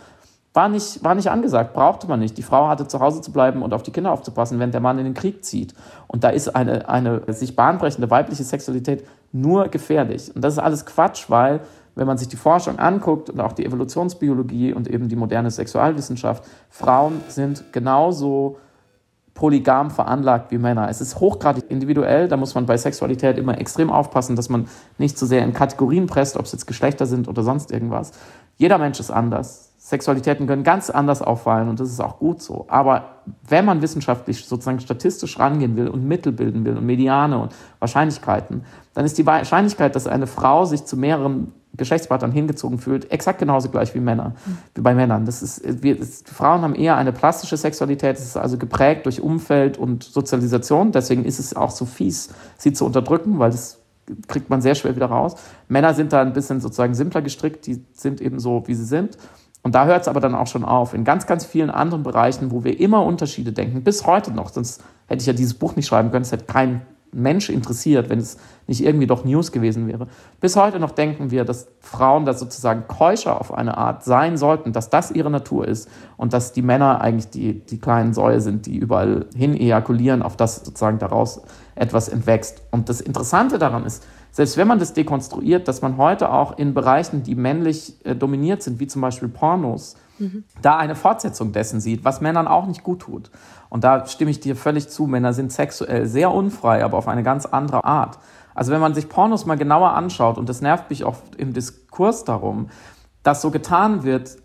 war nicht, war nicht angesagt, brauchte man nicht. Die Frau hatte zu Hause zu bleiben und auf die Kinder aufzupassen, wenn der Mann in den Krieg zieht. Und da ist eine, eine sich bahnbrechende weibliche Sexualität nur gefährlich. Und das ist alles Quatsch, weil wenn man sich die Forschung anguckt und auch die Evolutionsbiologie und eben die moderne Sexualwissenschaft, Frauen sind genauso polygam veranlagt wie Männer. Es ist hochgradig individuell, da muss man bei Sexualität immer extrem aufpassen, dass man nicht zu so sehr in Kategorien presst, ob es jetzt Geschlechter sind oder sonst irgendwas. Jeder Mensch ist anders. Sexualitäten können ganz anders auffallen und das ist auch gut so. Aber wenn man wissenschaftlich sozusagen statistisch rangehen will und Mittel bilden will und Mediane und Wahrscheinlichkeiten, dann ist die Wahrscheinlichkeit, dass eine Frau sich zu mehreren Geschlechtspartnern hingezogen fühlt, exakt genauso gleich wie Männer, mhm. wie bei Männern. Das ist, wir, das, Frauen haben eher eine plastische Sexualität, das ist also geprägt durch Umfeld und Sozialisation. Deswegen ist es auch so fies, sie zu unterdrücken, weil das kriegt man sehr schwer wieder raus. Männer sind da ein bisschen sozusagen simpler gestrickt, die sind eben so, wie sie sind. Und da hört es aber dann auch schon auf. In ganz, ganz vielen anderen Bereichen, wo wir immer Unterschiede denken, bis heute noch, sonst hätte ich ja dieses Buch nicht schreiben können, es hätte kein Mensch interessiert, wenn es nicht irgendwie doch News gewesen wäre. Bis heute noch denken wir, dass Frauen da sozusagen keuscher auf eine Art sein sollten, dass das ihre Natur ist und dass die Männer eigentlich die, die kleinen Säue sind, die überall hin ejakulieren, auf das sozusagen daraus etwas entwächst. Und das Interessante daran ist, selbst wenn man das dekonstruiert, dass man heute auch in Bereichen, die männlich äh, dominiert sind, wie zum Beispiel Pornos, mhm. da eine Fortsetzung dessen sieht, was Männern auch nicht gut tut. Und da stimme ich dir völlig zu, Männer sind sexuell sehr unfrei, aber auf eine ganz andere Art. Also wenn man sich Pornos mal genauer anschaut, und das nervt mich oft im Diskurs darum, dass so getan wird,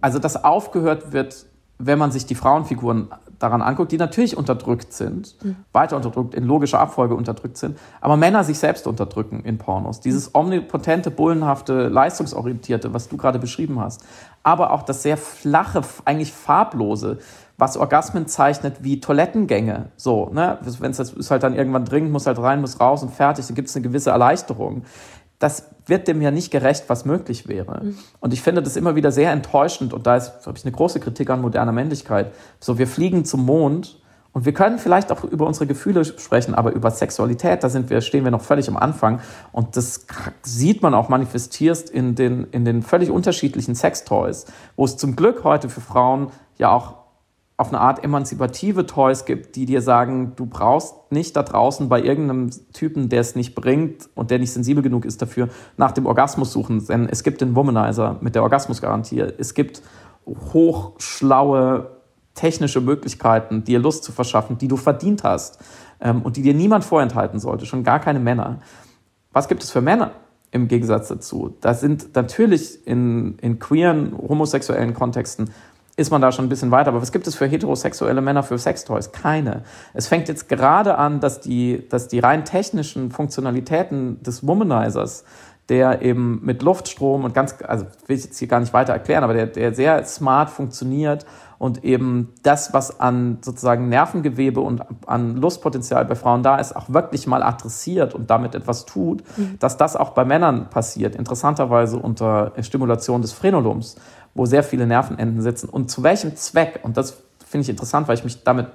also dass aufgehört wird, wenn man sich die Frauenfiguren daran anguckt, die natürlich unterdrückt sind, mhm. weiter unterdrückt, in logischer Abfolge unterdrückt sind, aber Männer sich selbst unterdrücken in Pornos. Dieses omnipotente, bullenhafte, leistungsorientierte, was du gerade beschrieben hast, aber auch das sehr flache, eigentlich farblose, was Orgasmen zeichnet wie Toilettengänge. So, ne? Wenn es ist halt dann irgendwann dringend, muss halt rein, muss raus und fertig, dann gibt es eine gewisse Erleichterung das wird dem ja nicht gerecht, was möglich wäre. Mhm. Und ich finde das immer wieder sehr enttäuschend und da ist, habe ich, eine große Kritik an moderner Männlichkeit. So, wir fliegen zum Mond Und wir können vielleicht auch über unsere Gefühle sprechen, aber über Sexualität, da sind wir, stehen wir noch völlig am Anfang. Und das sieht man auch manifestiert in den, in den völlig unterschiedlichen Sextoys, wo es zum Glück heute für Frauen ja auch auf eine Art emanzipative Toys gibt, die dir sagen, du brauchst nicht da draußen bei irgendeinem Typen, der es nicht bringt und der nicht sensibel genug ist dafür, nach dem Orgasmus suchen. Denn es gibt den Womanizer mit der Orgasmusgarantie. Es gibt hochschlaue technische Möglichkeiten, dir Lust zu verschaffen, die du verdient hast ähm, und die dir niemand vorenthalten sollte, schon gar keine Männer. Was gibt es für Männer im Gegensatz dazu? Da sind natürlich in, in queeren, homosexuellen Kontexten ist man da schon ein bisschen weiter. Aber was gibt es für heterosexuelle Männer für Sextoys? Keine. Es fängt jetzt gerade an, dass die, dass die rein technischen Funktionalitäten des Womanizers, der eben mit Luftstrom und ganz, also will ich jetzt hier gar nicht weiter erklären, aber der, der sehr smart funktioniert und eben das, was an sozusagen Nervengewebe und an Lustpotenzial bei Frauen da ist, auch wirklich mal adressiert und damit etwas tut, mhm. dass das auch bei Männern passiert. Interessanterweise unter Stimulation des Phrenolums wo sehr viele Nervenenden sitzen und zu welchem Zweck. Und das finde ich interessant, weil ich mich damit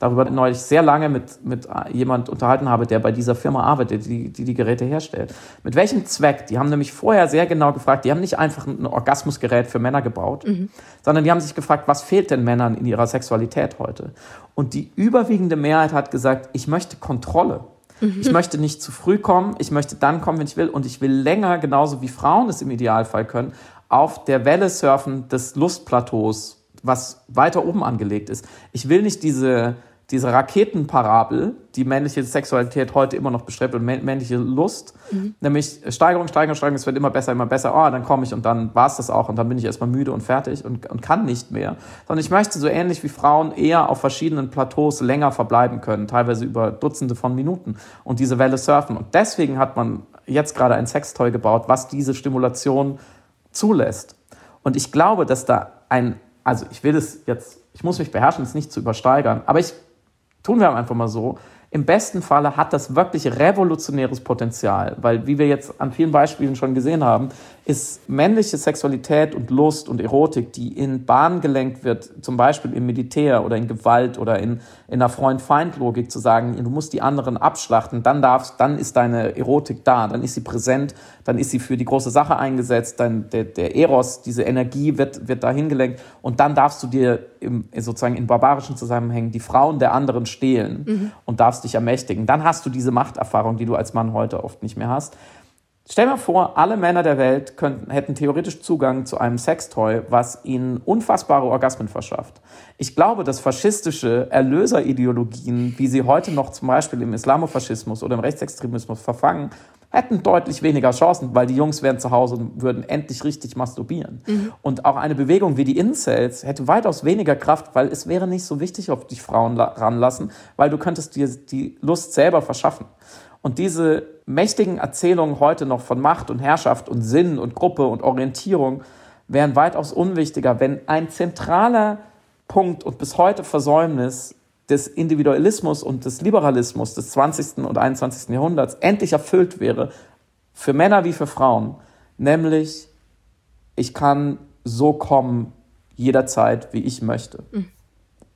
darüber neulich sehr lange mit, mit jemand unterhalten habe, der bei dieser Firma arbeitet, die, die die Geräte herstellt. Mit welchem Zweck? Die haben nämlich vorher sehr genau gefragt, die haben nicht einfach ein Orgasmusgerät für Männer gebaut, mhm. sondern die haben sich gefragt, was fehlt denn Männern in ihrer Sexualität heute? Und die überwiegende Mehrheit hat gesagt, ich möchte Kontrolle. Mhm. Ich möchte nicht zu früh kommen, ich möchte dann kommen, wenn ich will, und ich will länger, genauso wie Frauen es im Idealfall können, auf der Welle surfen des Lustplateaus, was weiter oben angelegt ist. Ich will nicht diese, diese Raketenparabel, die männliche Sexualität heute immer noch bestrebt und männliche Lust, mhm. nämlich Steigerung, Steigerung, Steigerung, es wird immer besser, immer besser, oh, dann komme ich und dann war es das auch und dann bin ich erstmal müde und fertig und, und kann nicht mehr. Sondern ich möchte so ähnlich wie Frauen eher auf verschiedenen Plateaus länger verbleiben können, teilweise über Dutzende von Minuten und diese Welle surfen. Und deswegen hat man jetzt gerade ein Sextoy gebaut, was diese Stimulation zulässt. Und ich glaube, dass da ein, also ich will es jetzt, ich muss mich beherrschen, es nicht zu übersteigern, aber ich tun wir einfach mal so, im besten Falle hat das wirklich revolutionäres Potenzial, weil wie wir jetzt an vielen Beispielen schon gesehen haben, ist männliche Sexualität und Lust und Erotik, die in Bahn gelenkt wird, zum Beispiel im Militär oder in Gewalt oder in, in einer Freund-Feind-Logik zu sagen, du musst die anderen abschlachten, dann darfst, dann ist deine Erotik da, dann ist sie präsent, dann ist sie für die große Sache eingesetzt, dann der, der Eros, diese Energie wird, wird dahin gelenkt und dann darfst du dir im, sozusagen in barbarischen Zusammenhängen die Frauen der anderen stehlen mhm. und darfst dich ermächtigen. Dann hast du diese Machterfahrung, die du als Mann heute oft nicht mehr hast. Stell dir vor, alle Männer der Welt könnten, hätten theoretisch Zugang zu einem Sextoy, was ihnen unfassbare Orgasmen verschafft. Ich glaube, dass faschistische Erlöserideologien, wie sie heute noch zum Beispiel im Islamofaschismus oder im Rechtsextremismus verfangen, hätten deutlich weniger Chancen, weil die Jungs wären zu Hause und würden endlich richtig masturbieren. Mhm. Und auch eine Bewegung wie die Incels hätte weitaus weniger Kraft, weil es wäre nicht so wichtig, ob dich Frauen ranlassen, weil du könntest dir die Lust selber verschaffen. Und diese mächtigen Erzählungen heute noch von Macht und Herrschaft und Sinn und Gruppe und Orientierung wären weitaus unwichtiger, wenn ein zentraler Punkt und bis heute Versäumnis des Individualismus und des Liberalismus des 20. und 21. Jahrhunderts endlich erfüllt wäre, für Männer wie für Frauen, nämlich ich kann so kommen jederzeit, wie ich möchte. Mhm.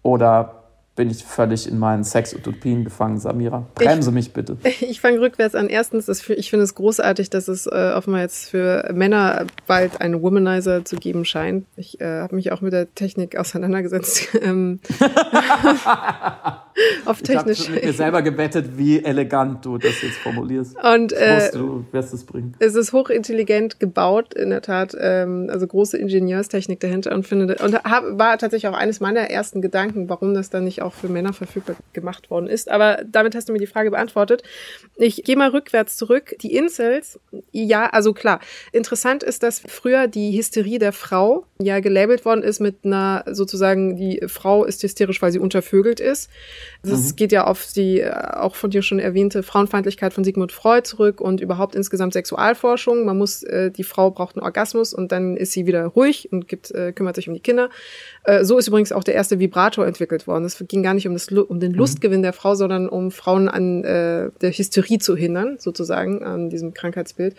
Oder bin ich völlig in meinen Sex-Utopien gefangen, Samira. Bremse ich, mich bitte. Ich fange rückwärts an. Erstens, ich finde es großartig, dass es äh, offenbar jetzt für Männer bald einen Womanizer zu geben scheint. Ich äh, habe mich auch mit der Technik auseinandergesetzt. Auf technisch. Ich habe mit mir selber gebettet, wie elegant du das jetzt formulierst. Und äh, wusste, du wirst es bringen. Es ist hochintelligent gebaut, in der Tat. Ähm, also große Ingenieurstechnik dahinter und finde und hab, war tatsächlich auch eines meiner ersten Gedanken, warum das dann nicht auch für Männer verfügbar gemacht worden ist. Aber damit hast du mir die Frage beantwortet. Ich gehe mal rückwärts zurück. Die Incels, ja, also klar. Interessant ist, dass früher die Hysterie der Frau ja gelabelt worden ist mit einer sozusagen, die Frau ist hysterisch, weil sie untervögelt ist. Das mhm. geht ja auf die äh, auch von dir schon erwähnte Frauenfeindlichkeit von Sigmund Freud zurück und überhaupt insgesamt Sexualforschung. Man muss, äh, die Frau braucht einen Orgasmus und dann ist sie wieder ruhig und gibt, äh, kümmert sich um die Kinder. Äh, so ist übrigens auch der erste Vibrator entwickelt worden. Es ging gar nicht um, das, um den mhm. Lustgewinn der Frau, sondern um Frauen an äh, der Hysterie zu hindern, sozusagen, an diesem Krankheitsbild.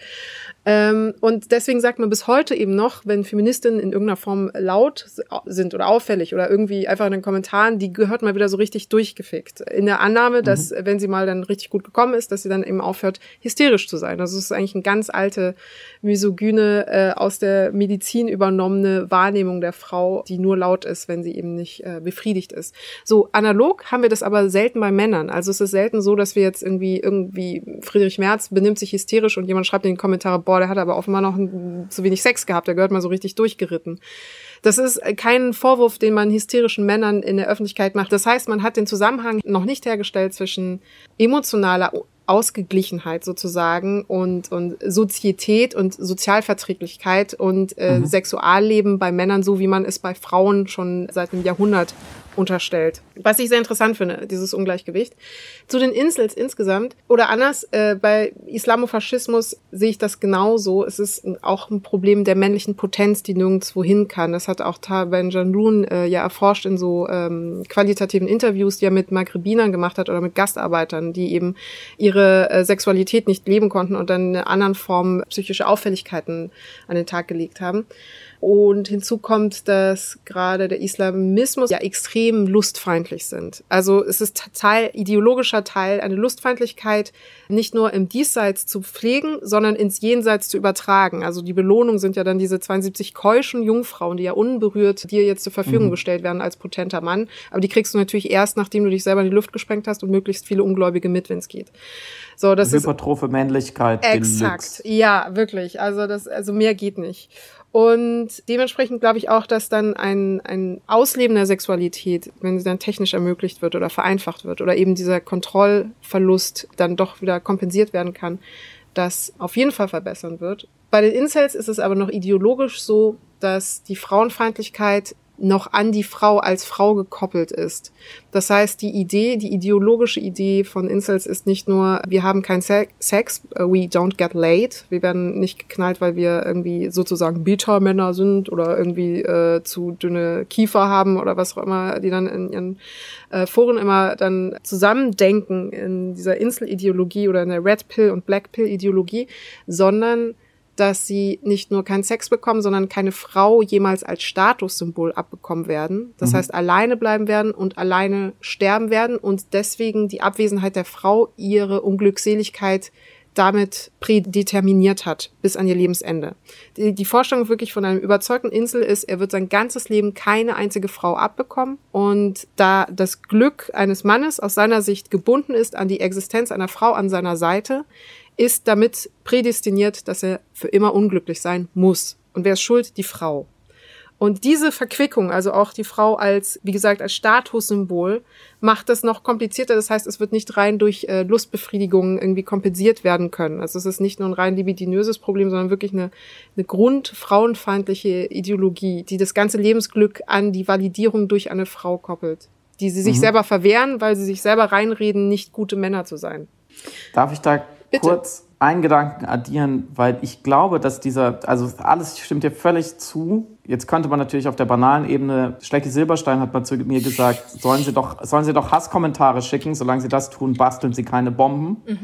Ähm, und deswegen sagt man bis heute eben noch, wenn Feministinnen in irgendeiner irgendeiner Form laut sind oder auffällig oder irgendwie einfach in den Kommentaren, die gehört mal wieder so richtig durchgefickt. In der Annahme, dass, mhm. wenn sie mal dann richtig gut gekommen ist, dass sie dann eben aufhört, hysterisch zu sein. Also es ist eigentlich eine ganz alte, misogyne, äh, aus der Medizin übernommene Wahrnehmung der Frau, die nur laut ist, wenn sie eben nicht äh, befriedigt ist. So, analog haben wir das aber selten bei Männern. Also es ist selten so, dass wir jetzt irgendwie, irgendwie, Friedrich Merz benimmt sich hysterisch und jemand schreibt in die Kommentare, boah, der hat aber offenbar noch zu wenig Sex gehabt, der gehört mal so richtig durchgeritten. Das ist kein Vorwurf, den man hysterischen Männern in der Öffentlichkeit macht. Das heißt, man hat den Zusammenhang noch nicht hergestellt zwischen emotionaler Ausgeglichenheit sozusagen und, und Sozietät und Sozialverträglichkeit und äh, mhm. Sexualleben bei Männern, so wie man es bei Frauen schon seit einem Jahrhundert unterstellt. Was ich sehr interessant finde, dieses Ungleichgewicht. Zu den Insels insgesamt oder anders, äh, bei Islamofaschismus sehe ich das genauso. Es ist auch ein Problem der männlichen Potenz, die nirgendwo hin kann. Das hat auch Taben Janun äh, ja erforscht in so ähm, qualitativen Interviews, die er mit Maghrebinern gemacht hat oder mit Gastarbeitern, die eben ihre äh, Sexualität nicht leben konnten und dann in anderen Form psychische Auffälligkeiten an den Tag gelegt haben. Und hinzu kommt, dass gerade der Islamismus ja extrem lustfeindlich sind. Also es ist Teil, ideologischer Teil, eine Lustfeindlichkeit nicht nur im Diesseits zu pflegen, sondern ins Jenseits zu übertragen. Also die Belohnung sind ja dann diese 72 keuschen Jungfrauen, die ja unberührt dir jetzt zur Verfügung mhm. gestellt werden als potenter Mann. Aber die kriegst du natürlich erst, nachdem du dich selber in die Luft gesprengt hast und möglichst viele Ungläubige mit, wenn es geht. So, das Hypertrophe ist Männlichkeit. Exakt. Ja, wirklich. Also das, also mehr geht nicht. Und dementsprechend glaube ich auch, dass dann ein, ein Ausleben der Sexualität, wenn sie dann technisch ermöglicht wird oder vereinfacht wird oder eben dieser Kontrollverlust dann doch wieder kompensiert werden kann, das auf jeden Fall verbessern wird. Bei den Incels ist es aber noch ideologisch so, dass die Frauenfeindlichkeit noch an die Frau als Frau gekoppelt ist. Das heißt, die Idee, die ideologische Idee von Incels ist nicht nur, wir haben keinen Sex, uh, we don't get laid, wir werden nicht geknallt, weil wir irgendwie sozusagen Beta-Männer sind oder irgendwie äh, zu dünne Kiefer haben oder was auch immer, die dann in ihren äh, Foren immer dann zusammendenken in dieser Insel-Ideologie oder in der Red Pill und Black Pill-Ideologie, sondern dass sie nicht nur keinen Sex bekommen, sondern keine Frau jemals als Statussymbol abbekommen werden. Das mhm. heißt, alleine bleiben werden und alleine sterben werden und deswegen die Abwesenheit der Frau ihre Unglückseligkeit damit prädeterminiert hat bis an ihr Lebensende. Die, die Vorstellung wirklich von einem überzeugten Insel ist, er wird sein ganzes Leben keine einzige Frau abbekommen und da das Glück eines Mannes aus seiner Sicht gebunden ist an die Existenz einer Frau an seiner Seite, ist damit prädestiniert, dass er für immer unglücklich sein muss. Und wer ist schuld? Die Frau. Und diese Verquickung, also auch die Frau als, wie gesagt, als Statussymbol, macht das noch komplizierter. Das heißt, es wird nicht rein durch äh, Lustbefriedigung irgendwie kompensiert werden können. Also es ist nicht nur ein rein libidinöses Problem, sondern wirklich eine, eine grundfrauenfeindliche Ideologie, die das ganze Lebensglück an die Validierung durch eine Frau koppelt. Die sie sich mhm. selber verwehren, weil sie sich selber reinreden, nicht gute Männer zu sein. Darf ich da Bitte. kurz einen Gedanken addieren, weil ich glaube, dass dieser, also alles stimmt dir völlig zu. Jetzt könnte man natürlich auf der banalen Ebene, Schlecki Silberstein hat mal zu mir gesagt, sollen sie doch, sollen sie doch Hasskommentare schicken, solange sie das tun, basteln sie keine Bomben. Mhm.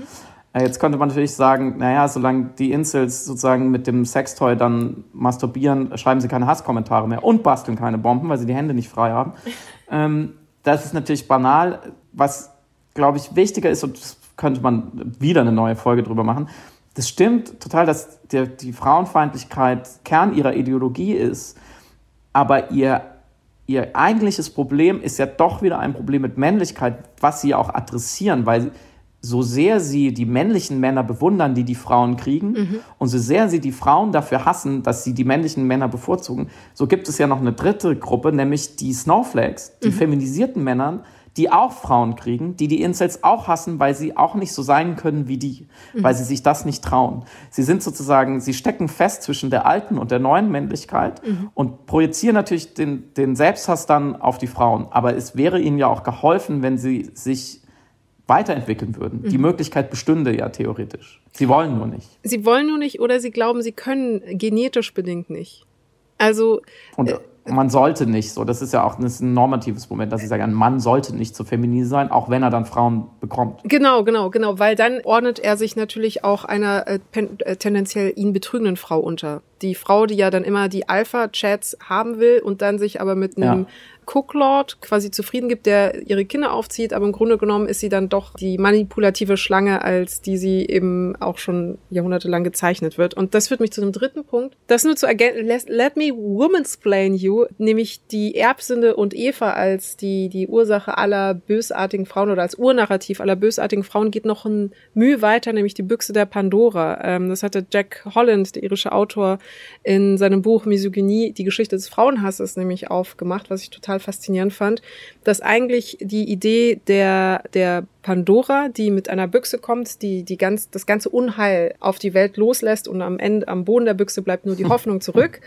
Äh, jetzt könnte man natürlich sagen, naja, solange die Incels sozusagen mit dem Sextoy dann masturbieren, schreiben sie keine Hasskommentare mehr und basteln keine Bomben, weil sie die Hände nicht frei haben. ähm, das ist natürlich banal. Was, glaube ich, wichtiger ist, und das könnte man wieder eine neue Folge drüber machen. Das stimmt total, dass der, die Frauenfeindlichkeit Kern ihrer Ideologie ist, aber ihr, ihr eigentliches Problem ist ja doch wieder ein Problem mit Männlichkeit, was sie auch adressieren, weil so sehr sie die männlichen Männer bewundern, die die Frauen kriegen, mhm. und so sehr sie die Frauen dafür hassen, dass sie die männlichen Männer bevorzugen, so gibt es ja noch eine dritte Gruppe, nämlich die Snowflakes, die mhm. feminisierten Männern, die auch Frauen kriegen, die die Incels auch hassen, weil sie auch nicht so sein können wie die, mhm. weil sie sich das nicht trauen. Sie sind sozusagen, sie stecken fest zwischen der alten und der neuen Männlichkeit mhm. und projizieren natürlich den, den Selbsthass dann auf die Frauen. Aber es wäre ihnen ja auch geholfen, wenn sie sich weiterentwickeln würden. Mhm. Die Möglichkeit bestünde ja theoretisch. Sie wollen nur nicht. Sie wollen nur nicht oder sie glauben, sie können genetisch bedingt nicht. Also und, man sollte nicht so. Das ist ja auch das ein normatives Moment, dass ich sage, ein Mann sollte nicht so feminin sein, auch wenn er dann Frauen bekommt. Genau, genau, genau, weil dann ordnet er sich natürlich auch einer äh, äh, tendenziell ihn betrügenden Frau unter. Die Frau, die ja dann immer die Alpha-Chats haben will und dann sich aber mit einem ja. Cooklord quasi zufrieden gibt, der ihre Kinder aufzieht, aber im Grunde genommen ist sie dann doch die manipulative Schlange, als die sie eben auch schon jahrhundertelang gezeichnet wird. Und das führt mich zu einem dritten Punkt. Das nur zu ergänzen, let, let me womansplain you, nämlich die Erbsünde und Eva als die, die Ursache aller bösartigen Frauen oder als Urnarrativ aller bösartigen Frauen geht noch ein Mühe weiter, nämlich die Büchse der Pandora. Ähm, das hatte Jack Holland, der irische Autor, in seinem Buch Misogynie, die Geschichte des Frauenhasses nämlich aufgemacht, was ich total faszinierend fand, dass eigentlich die Idee der, der Pandora, die mit einer Büchse kommt, die, die ganz, das ganze Unheil auf die Welt loslässt und am Ende, am Boden der Büchse bleibt nur die Hoffnung zurück,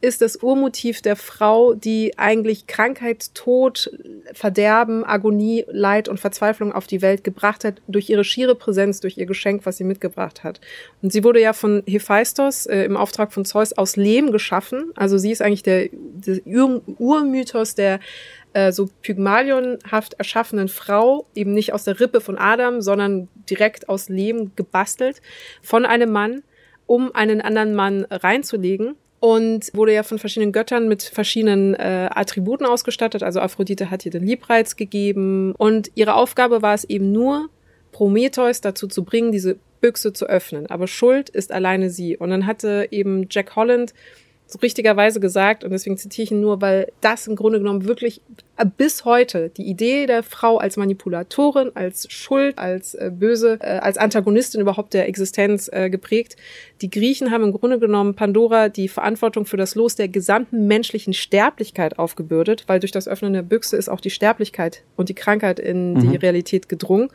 ist das Urmotiv der Frau, die eigentlich Krankheit, Tod, Verderben, Agonie, Leid und Verzweiflung auf die Welt gebracht hat durch ihre schiere Präsenz, durch ihr Geschenk, was sie mitgebracht hat. Und sie wurde ja von Hephaistos äh, im Auftrag von Zeus aus Lehm geschaffen. Also sie ist eigentlich der, der Urmythos der äh, so Pygmalionhaft erschaffenen Frau, eben nicht aus der Rippe von Adam, sondern direkt aus Lehm gebastelt, von einem Mann, um einen anderen Mann reinzulegen und wurde ja von verschiedenen Göttern mit verschiedenen äh, Attributen ausgestattet. Also Aphrodite hat ihr den Liebreiz gegeben und ihre Aufgabe war es eben nur, Prometheus dazu zu bringen, diese Büchse zu öffnen. Aber Schuld ist alleine sie. Und dann hatte eben Jack Holland so richtigerweise gesagt, und deswegen zitiere ich ihn nur, weil das im Grunde genommen wirklich bis heute die Idee der Frau als Manipulatorin, als Schuld, als äh, böse, äh, als Antagonistin überhaupt der Existenz äh, geprägt. Die Griechen haben im Grunde genommen Pandora die Verantwortung für das Los der gesamten menschlichen Sterblichkeit aufgebürdet, weil durch das Öffnen der Büchse ist auch die Sterblichkeit und die Krankheit in mhm. die Realität gedrungen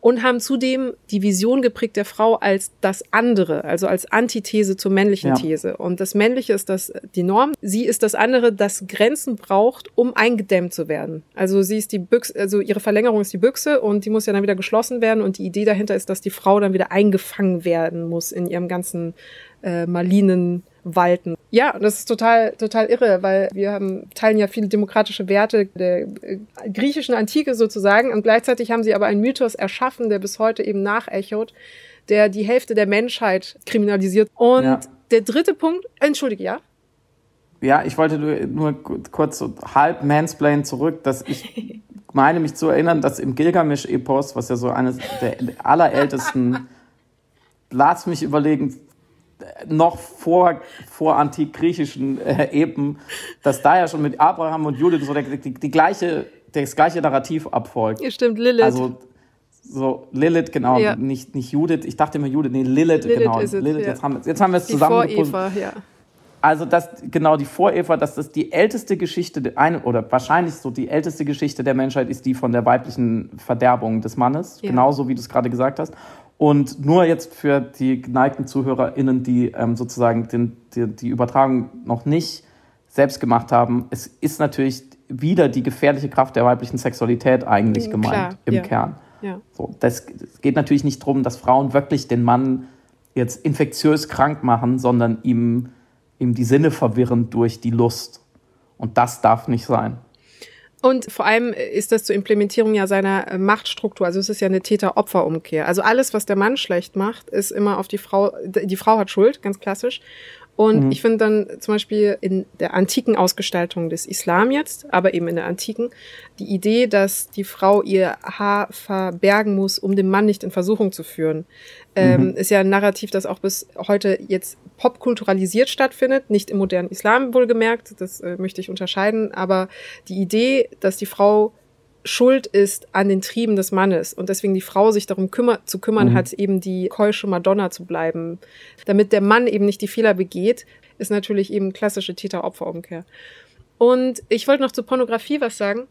und haben zudem die Vision geprägt der Frau als das andere, also als Antithese zur männlichen ja. These. Und das Männliche ist das die Norm. Sie ist das andere, das Grenzen braucht, um eingedämmt zu werden. Also sie ist die Büchse, also ihre Verlängerung ist die Büchse und die muss ja dann wieder geschlossen werden und die Idee dahinter ist, dass die Frau dann wieder eingefangen werden muss in ihrem ganzen äh, malinen Walten. Ja, das ist total, total irre, weil wir haben, teilen ja viele demokratische Werte der äh, griechischen Antike sozusagen und gleichzeitig haben sie aber einen Mythos erschaffen, der bis heute eben nachechot, der die Hälfte der Menschheit kriminalisiert. Und ja. der dritte Punkt, entschuldige, ja? Ja, ich wollte nur, kurz so halb mansplain zurück, dass ich meine mich zu erinnern, dass im Gilgamesch-Epos, was ja so eines der allerältesten, lass mich überlegen, noch vor, vor antik-griechischen äh, Epen, dass da ja schon mit Abraham und Judith so der, die, die gleiche, das gleiche Narrativ abfolgt. Ja, stimmt, Lilith. Also so Lilith, genau, ja. nicht, nicht Judith. Ich dachte immer Judith, nee, Lilith, Lilith genau. Lilith, ja. jetzt, haben, jetzt haben wir es zusammen. Eva, ja. Also das genau die Vor-Eva, dass das die älteste Geschichte eine oder wahrscheinlich so die älteste Geschichte der Menschheit ist die von der weiblichen Verderbung des Mannes, ja. genauso wie du es gerade gesagt hast. Und nur jetzt für die geneigten ZuhörerInnen, die ähm, sozusagen den, die, die Übertragung noch nicht selbst gemacht haben, es ist natürlich wieder die gefährliche Kraft der weiblichen Sexualität eigentlich gemeint Klar, im ja. Kern. Ja. So, das, es geht natürlich nicht darum, dass Frauen wirklich den Mann jetzt infektiös krank machen, sondern ihm ihm die Sinne verwirren durch die Lust. Und das darf nicht sein. Und vor allem ist das zur Implementierung ja seiner äh, Machtstruktur. Also es ist ja eine Täter-Opfer-Umkehr. Also alles, was der Mann schlecht macht, ist immer auf die Frau, die Frau hat Schuld, ganz klassisch. Und mhm. ich finde dann zum Beispiel in der antiken Ausgestaltung des Islam jetzt, aber eben in der antiken, die Idee, dass die Frau ihr Haar verbergen muss, um den Mann nicht in Versuchung zu führen, ähm, mhm. ist ja ein Narrativ, das auch bis heute jetzt popkulturalisiert stattfindet, nicht im modernen Islam wohlgemerkt, das äh, möchte ich unterscheiden, aber die Idee, dass die Frau schuld ist an den Trieben des Mannes und deswegen die Frau sich darum kümmer zu kümmern mhm. hat, eben die keusche Madonna zu bleiben, damit der Mann eben nicht die Fehler begeht, ist natürlich eben klassische Täter-Opfer-Umkehr. Und ich wollte noch zur Pornografie was sagen.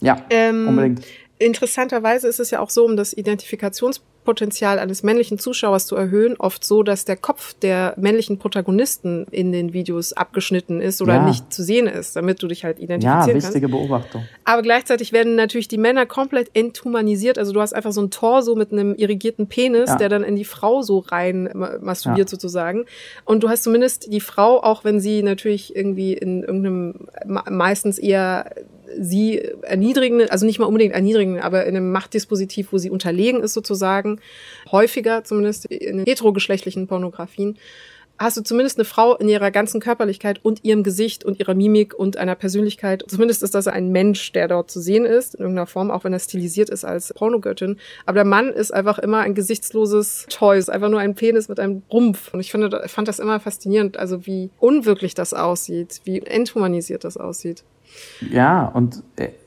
Ja, ähm, unbedingt. Interessanterweise ist es ja auch so, um das Identifikations Suchtpotenzial eines männlichen Zuschauers zu erhöhen, oft so, dass der Kopf der männlichen Protagonisten in den Videos abgeschnitten ist oder Ja. nicht zu sehen ist, damit du dich halt Ja, identifizieren kannst. wichtige Beobachtung. Aber gleichzeitig werden natürlich die Männer komplett enthumanisiert. Also du hast einfach so ein Torso mit einem irrigierten Penis, Ja. der dann in die Frau so rein ma- masturbiert sozusagen. Und du hast zumindest die Frau, auch wenn sie natürlich irgendwie in irgendeinem me- meistens eher sie erniedrigenden, also nicht mal unbedingt erniedrigenden, aber in einem Machtdispositiv, wo sie unterlegen ist sozusagen, häufiger zumindest in heterogeschlechtlichen Pornografien, hast du zumindest eine Frau in ihrer ganzen Körperlichkeit und ihrem Gesicht und ihrer Mimik und einer Persönlichkeit. Zumindest ist das ein Mensch, der dort zu sehen ist, in irgendeiner Form, auch wenn er stilisiert ist als Pornogöttin. Aber der Mann ist einfach immer ein gesichtsloses Toy, ist einfach nur ein Penis mit einem Rumpf. Und ich finde, ich fand das immer faszinierend, also wie unwirklich das aussieht, wie enthumanisiert das aussieht. Ja, und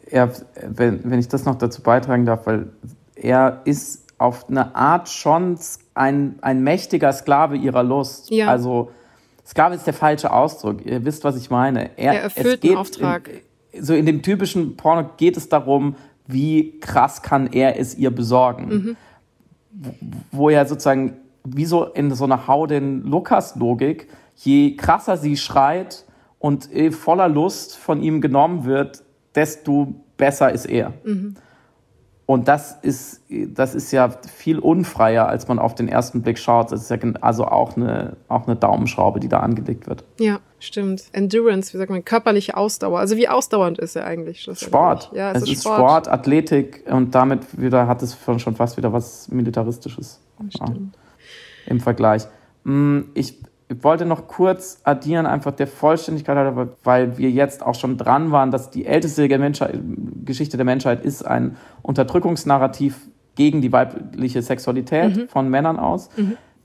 er, wenn, wenn ich das noch dazu beitragen darf, weil er ist auf eine Art schon ein, ein mächtiger Sklave ihrer Lust. Ja. Also Sklave ist der falsche Ausdruck. Ihr wisst, was ich meine. Er erfüllt einen Auftrag. In, so in dem typischen Porno geht es darum, wie krass kann er es ihr besorgen. Mhm. Wo, wo er sozusagen, wie so in so einer Hau den Lukas-Logik, je krasser sie schreit und eh voller Lust von ihm genommen wird, desto besser ist er. Und das ist, das ist ja viel unfreier, als man auf den ersten Blick schaut. Das ist ja also auch eine, auch eine Daumenschraube, die da angelegt wird. Ja, stimmt. Endurance, wie sagt man, körperliche Ausdauer. Also wie ausdauernd ist er eigentlich? Sport. Ja, es, es ist, Sport. Athletik und damit wieder hat es schon schon fast wieder was Militaristisches ja, im Vergleich. Mm, Ich wollte noch kurz addieren, einfach der Vollständigkeit halber, weil wir jetzt auch schon dran waren, dass die älteste der Menschheit, Geschichte der Menschheit ist ein Unterdrückungsnarrativ gegen die weibliche Sexualität von Männern aus.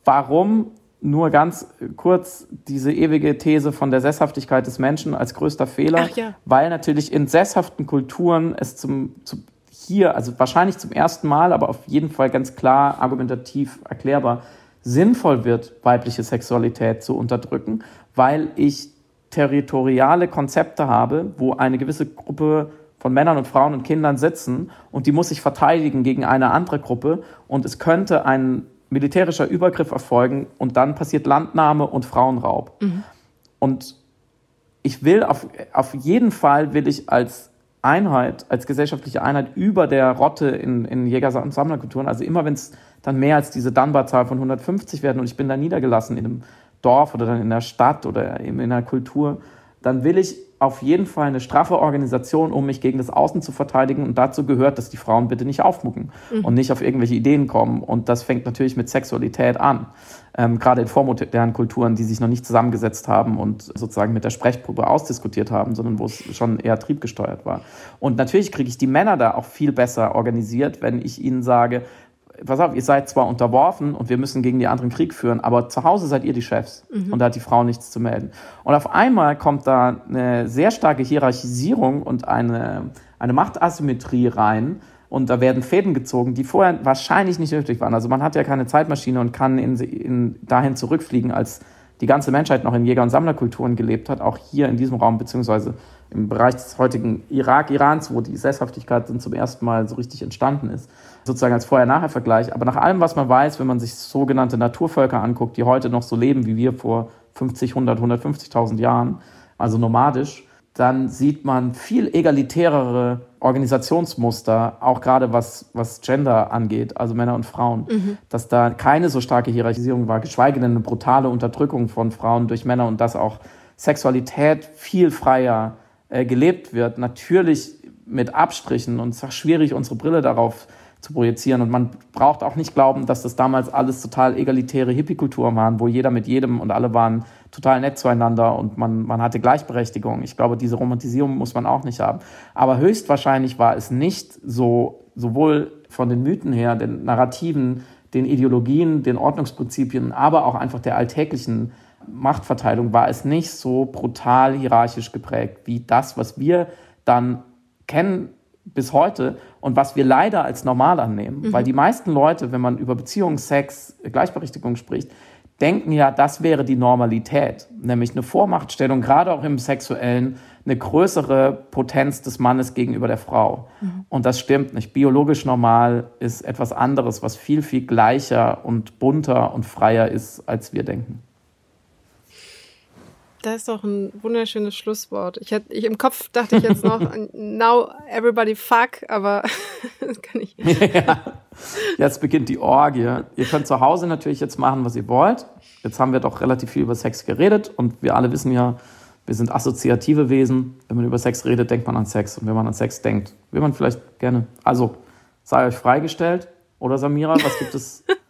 Warum nur ganz kurz diese ewige These von der Sesshaftigkeit des Menschen als größter Fehler? Ja. Weil natürlich in sesshaften Kulturen es zum, zum hier, also wahrscheinlich zum ersten Mal, aber auf jeden Fall ganz klar argumentativ erklärbar, sinnvoll wird, weibliche Sexualität zu unterdrücken, weil ich territoriale Konzepte habe, wo eine gewisse Gruppe von Männern und Frauen und Kindern sitzen und die muss sich verteidigen gegen eine andere Gruppe und es könnte ein militärischer Übergriff erfolgen und dann passiert Landnahme und Frauenraub. Und ich will auf, auf jeden Fall will ich als Einheit, als gesellschaftliche Einheit über der Rotte in, in Jäger- und Sammlerkulturen, also immer wenn es dann mehr als diese Dunbar-Zahl von 150 werden und ich bin da niedergelassen in einem Dorf oder dann in der Stadt oder eben in einer Kultur, dann will ich auf jeden Fall eine straffe Organisation, um mich gegen das Außen zu verteidigen. Und dazu gehört, dass die Frauen bitte nicht aufmucken und nicht auf irgendwelche Ideen kommen. Und das fängt natürlich mit Sexualität an. Ähm, gerade in vormodernen Kulturen, die sich noch nicht zusammengesetzt haben und sozusagen mit der Sprechprobe ausdiskutiert haben, sondern wo es schon eher triebgesteuert war. Und natürlich kriege ich die Männer da auch viel besser organisiert, wenn ich ihnen sage, pass auf, ihr seid zwar unterworfen und wir müssen gegen die anderen Krieg führen, aber zu Hause seid ihr die Chefs und da hat die Frau nichts zu melden. Und auf einmal kommt da eine sehr starke Hierarchisierung und eine, eine Machtasymmetrie rein und da werden Fäden gezogen, die vorher wahrscheinlich nicht nötig waren. Also man hat ja keine Zeitmaschine und kann in, in, dahin zurückfliegen, als die ganze Menschheit noch in Jäger- und Sammlerkulturen gelebt hat, auch hier in diesem Raum, beziehungsweise im Bereich des heutigen Irak, Irans, wo die Sesshaftigkeit dann zum ersten Mal so richtig entstanden ist, sozusagen als Vorher-Nachher-Vergleich. Aber nach allem, was man weiß, wenn man sich sogenannte Naturvölker anguckt, die heute noch so leben wie wir vor 50, 100, 150.000 Jahren, also nomadisch, dann sieht man viel egalitärere Organisationsmuster, auch gerade was, was Gender angeht, also Männer und Frauen, dass da keine so starke Hierarchisierung war, geschweige denn eine brutale Unterdrückung von Frauen durch Männer und dass auch Sexualität viel freier äh, gelebt wird, natürlich mit Abstrichen und es ist schwierig, unsere Brille darauf zu projizieren. Und man braucht auch nicht glauben, dass das damals alles total egalitäre Hippie-Kulturen waren, wo jeder mit jedem und alle waren total nett zueinander und man, man hatte Gleichberechtigung. Ich glaube, diese Romantisierung muss man auch nicht haben. Aber höchstwahrscheinlich war es nicht so, sowohl von den Mythen her, den Narrativen, den Ideologien, den Ordnungsprinzipien, aber auch einfach der alltäglichen Machtverteilung war es nicht so brutal hierarchisch geprägt wie das, was wir dann kennen bis heute und was wir leider als normal annehmen. Weil die meisten Leute, wenn man über Beziehungen, Sex, Gleichberechtigung spricht, denken ja, das wäre die Normalität, nämlich eine Vormachtstellung, gerade auch im sexuellen, eine größere Potenz des Mannes gegenüber der Frau. Mhm. Und das stimmt nicht. Biologisch normal ist etwas anderes, was viel, viel gleicher und bunter und freier ist, als wir denken. Das ist doch ein wunderschönes Schlusswort. Ich hätte, ich, im Kopf dachte ich jetzt noch, now everybody fuck, aber das kann ich. ja. Jetzt beginnt die Orgie. Ihr könnt zu Hause natürlich jetzt machen, was ihr wollt. Jetzt haben wir doch relativ viel über Sex geredet und wir alle wissen ja, wir sind assoziative Wesen. Wenn man über Sex redet, denkt man an Sex. Und wenn man an Sex denkt, will man vielleicht gerne. Also, sei euch freigestellt. Oder Samira, was gibt es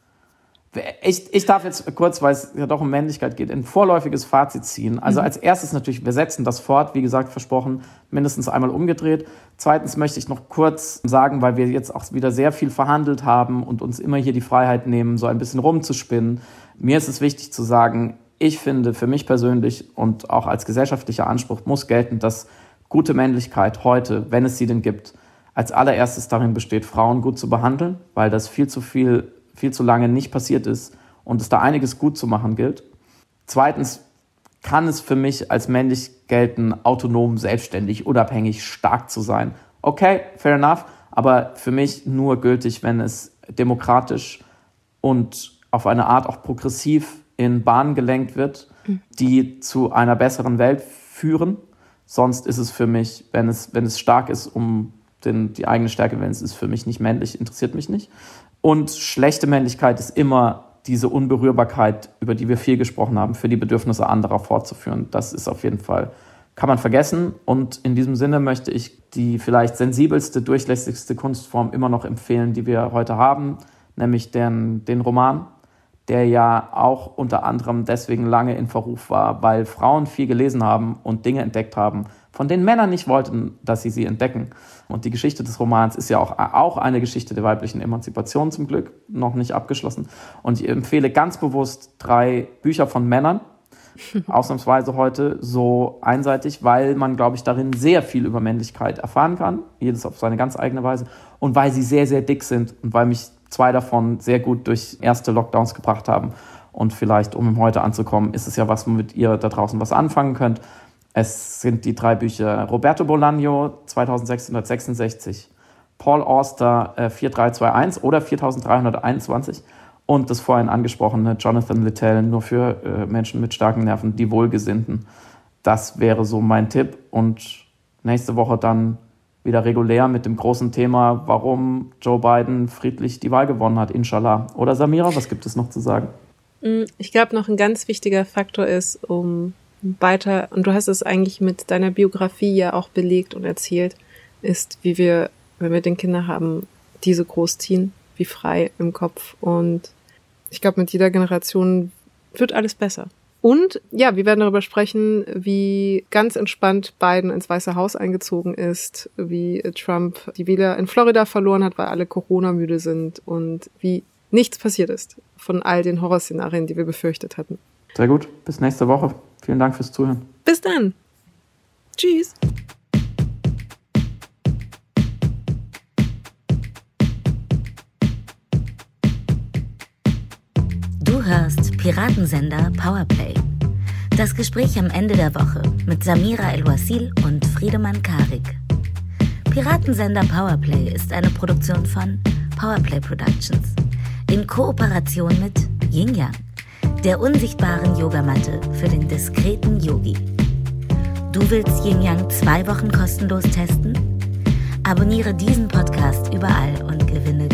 ich, ich darf jetzt kurz, weil es ja doch um Männlichkeit geht, ein vorläufiges Fazit ziehen. Also mhm. als erstes natürlich, wir setzen das fort, wie gesagt, versprochen, mindestens einmal umgedreht. Zweitens möchte ich noch kurz sagen, weil wir jetzt auch wieder sehr viel verhandelt haben und uns immer hier die Freiheit nehmen, so ein bisschen rumzuspinnen. Mir ist es wichtig zu sagen, ich finde für mich persönlich und auch als gesellschaftlicher Anspruch muss gelten, dass gute Männlichkeit heute, wenn es sie denn gibt, als allererstes darin besteht, Frauen gut zu behandeln, weil das viel zu viel viel zu lange nicht passiert ist und es da einiges gut zu machen gilt. Zweitens kann es für mich als männlich gelten, autonom, selbstständig, unabhängig, stark zu sein. Okay, fair enough, aber für mich nur gültig, wenn es demokratisch und auf eine Art auch progressiv in Bahnen gelenkt wird, die zu einer besseren Welt führen. Sonst ist es für mich, wenn es, wenn es stark ist, um den, die eigene Stärke, wenn es ist für mich nicht männlich, interessiert mich nicht. Und schlechte Männlichkeit ist immer diese Unberührbarkeit, über die wir viel gesprochen haben, für die Bedürfnisse anderer fortzuführen. Das ist auf jeden Fall, kann man vergessen. Und in diesem Sinne möchte ich die vielleicht sensibelste, durchlässigste Kunstform immer noch empfehlen, die wir heute haben, nämlich den, den Roman, der ja auch unter anderem deswegen lange in Verruf war, weil Frauen viel gelesen haben und Dinge entdeckt haben, von denen Männer nicht wollten, dass sie sie entdecken. Und die Geschichte des Romans ist ja auch, auch eine Geschichte der weiblichen Emanzipation zum Glück, noch nicht abgeschlossen. Und ich empfehle ganz bewusst drei Bücher von Männern, ausnahmsweise heute so einseitig, weil man, glaube ich, darin sehr viel über Männlichkeit erfahren kann, jedes auf seine ganz eigene Weise, und weil sie sehr, sehr dick sind und weil mich zwei davon sehr gut durch erste Lockdowns gebracht haben. Und vielleicht, um heute anzukommen, ist es ja was, womit ihr da draußen was anfangen könnt. Es sind die drei Bücher Roberto Bolaño 2666, Paul Auster äh, 4321 oder 4321 und das vorhin angesprochene Jonathan Littell nur für äh, Menschen mit starken Nerven, die Wohlgesinnten. Das wäre so mein Tipp und nächste Woche dann wieder regulär mit dem großen Thema, warum Joe Biden friedlich die Wahl gewonnen hat, inshallah. Oder Samira, was gibt es noch zu sagen? Mm, ich glaube, noch ein ganz wichtiger Faktor ist, um weiter, und du hast es eigentlich mit deiner Biografie ja auch belegt und erzählt, ist, wie wir, wenn wir den Kinder haben, diese großziehen, wie frei im Kopf. Und ich glaube, mit jeder Generation wird alles besser. Und ja, wir werden darüber sprechen, wie ganz entspannt Biden ins Weiße Haus eingezogen ist, wie Trump die Wähler in Florida verloren hat, weil alle Corona-müde sind und wie nichts passiert ist von all den Horrorszenarien, die wir befürchtet hatten. Sehr gut. Bis nächste Woche. Vielen Dank fürs Zuhören. Bis dann. Tschüss. Du hörst Piratensender Powerplay. Das Gespräch am Ende der Woche mit Samira El-Wasil und Friedemann Karik. Piratensender Powerplay ist eine Produktion von Powerplay Productions in Kooperation mit Yin Yang der unsichtbaren Yogamatte für den diskreten Yogi. Du willst Yin Yang zwei Wochen kostenlos testen? Abonniere diesen Podcast überall und gewinne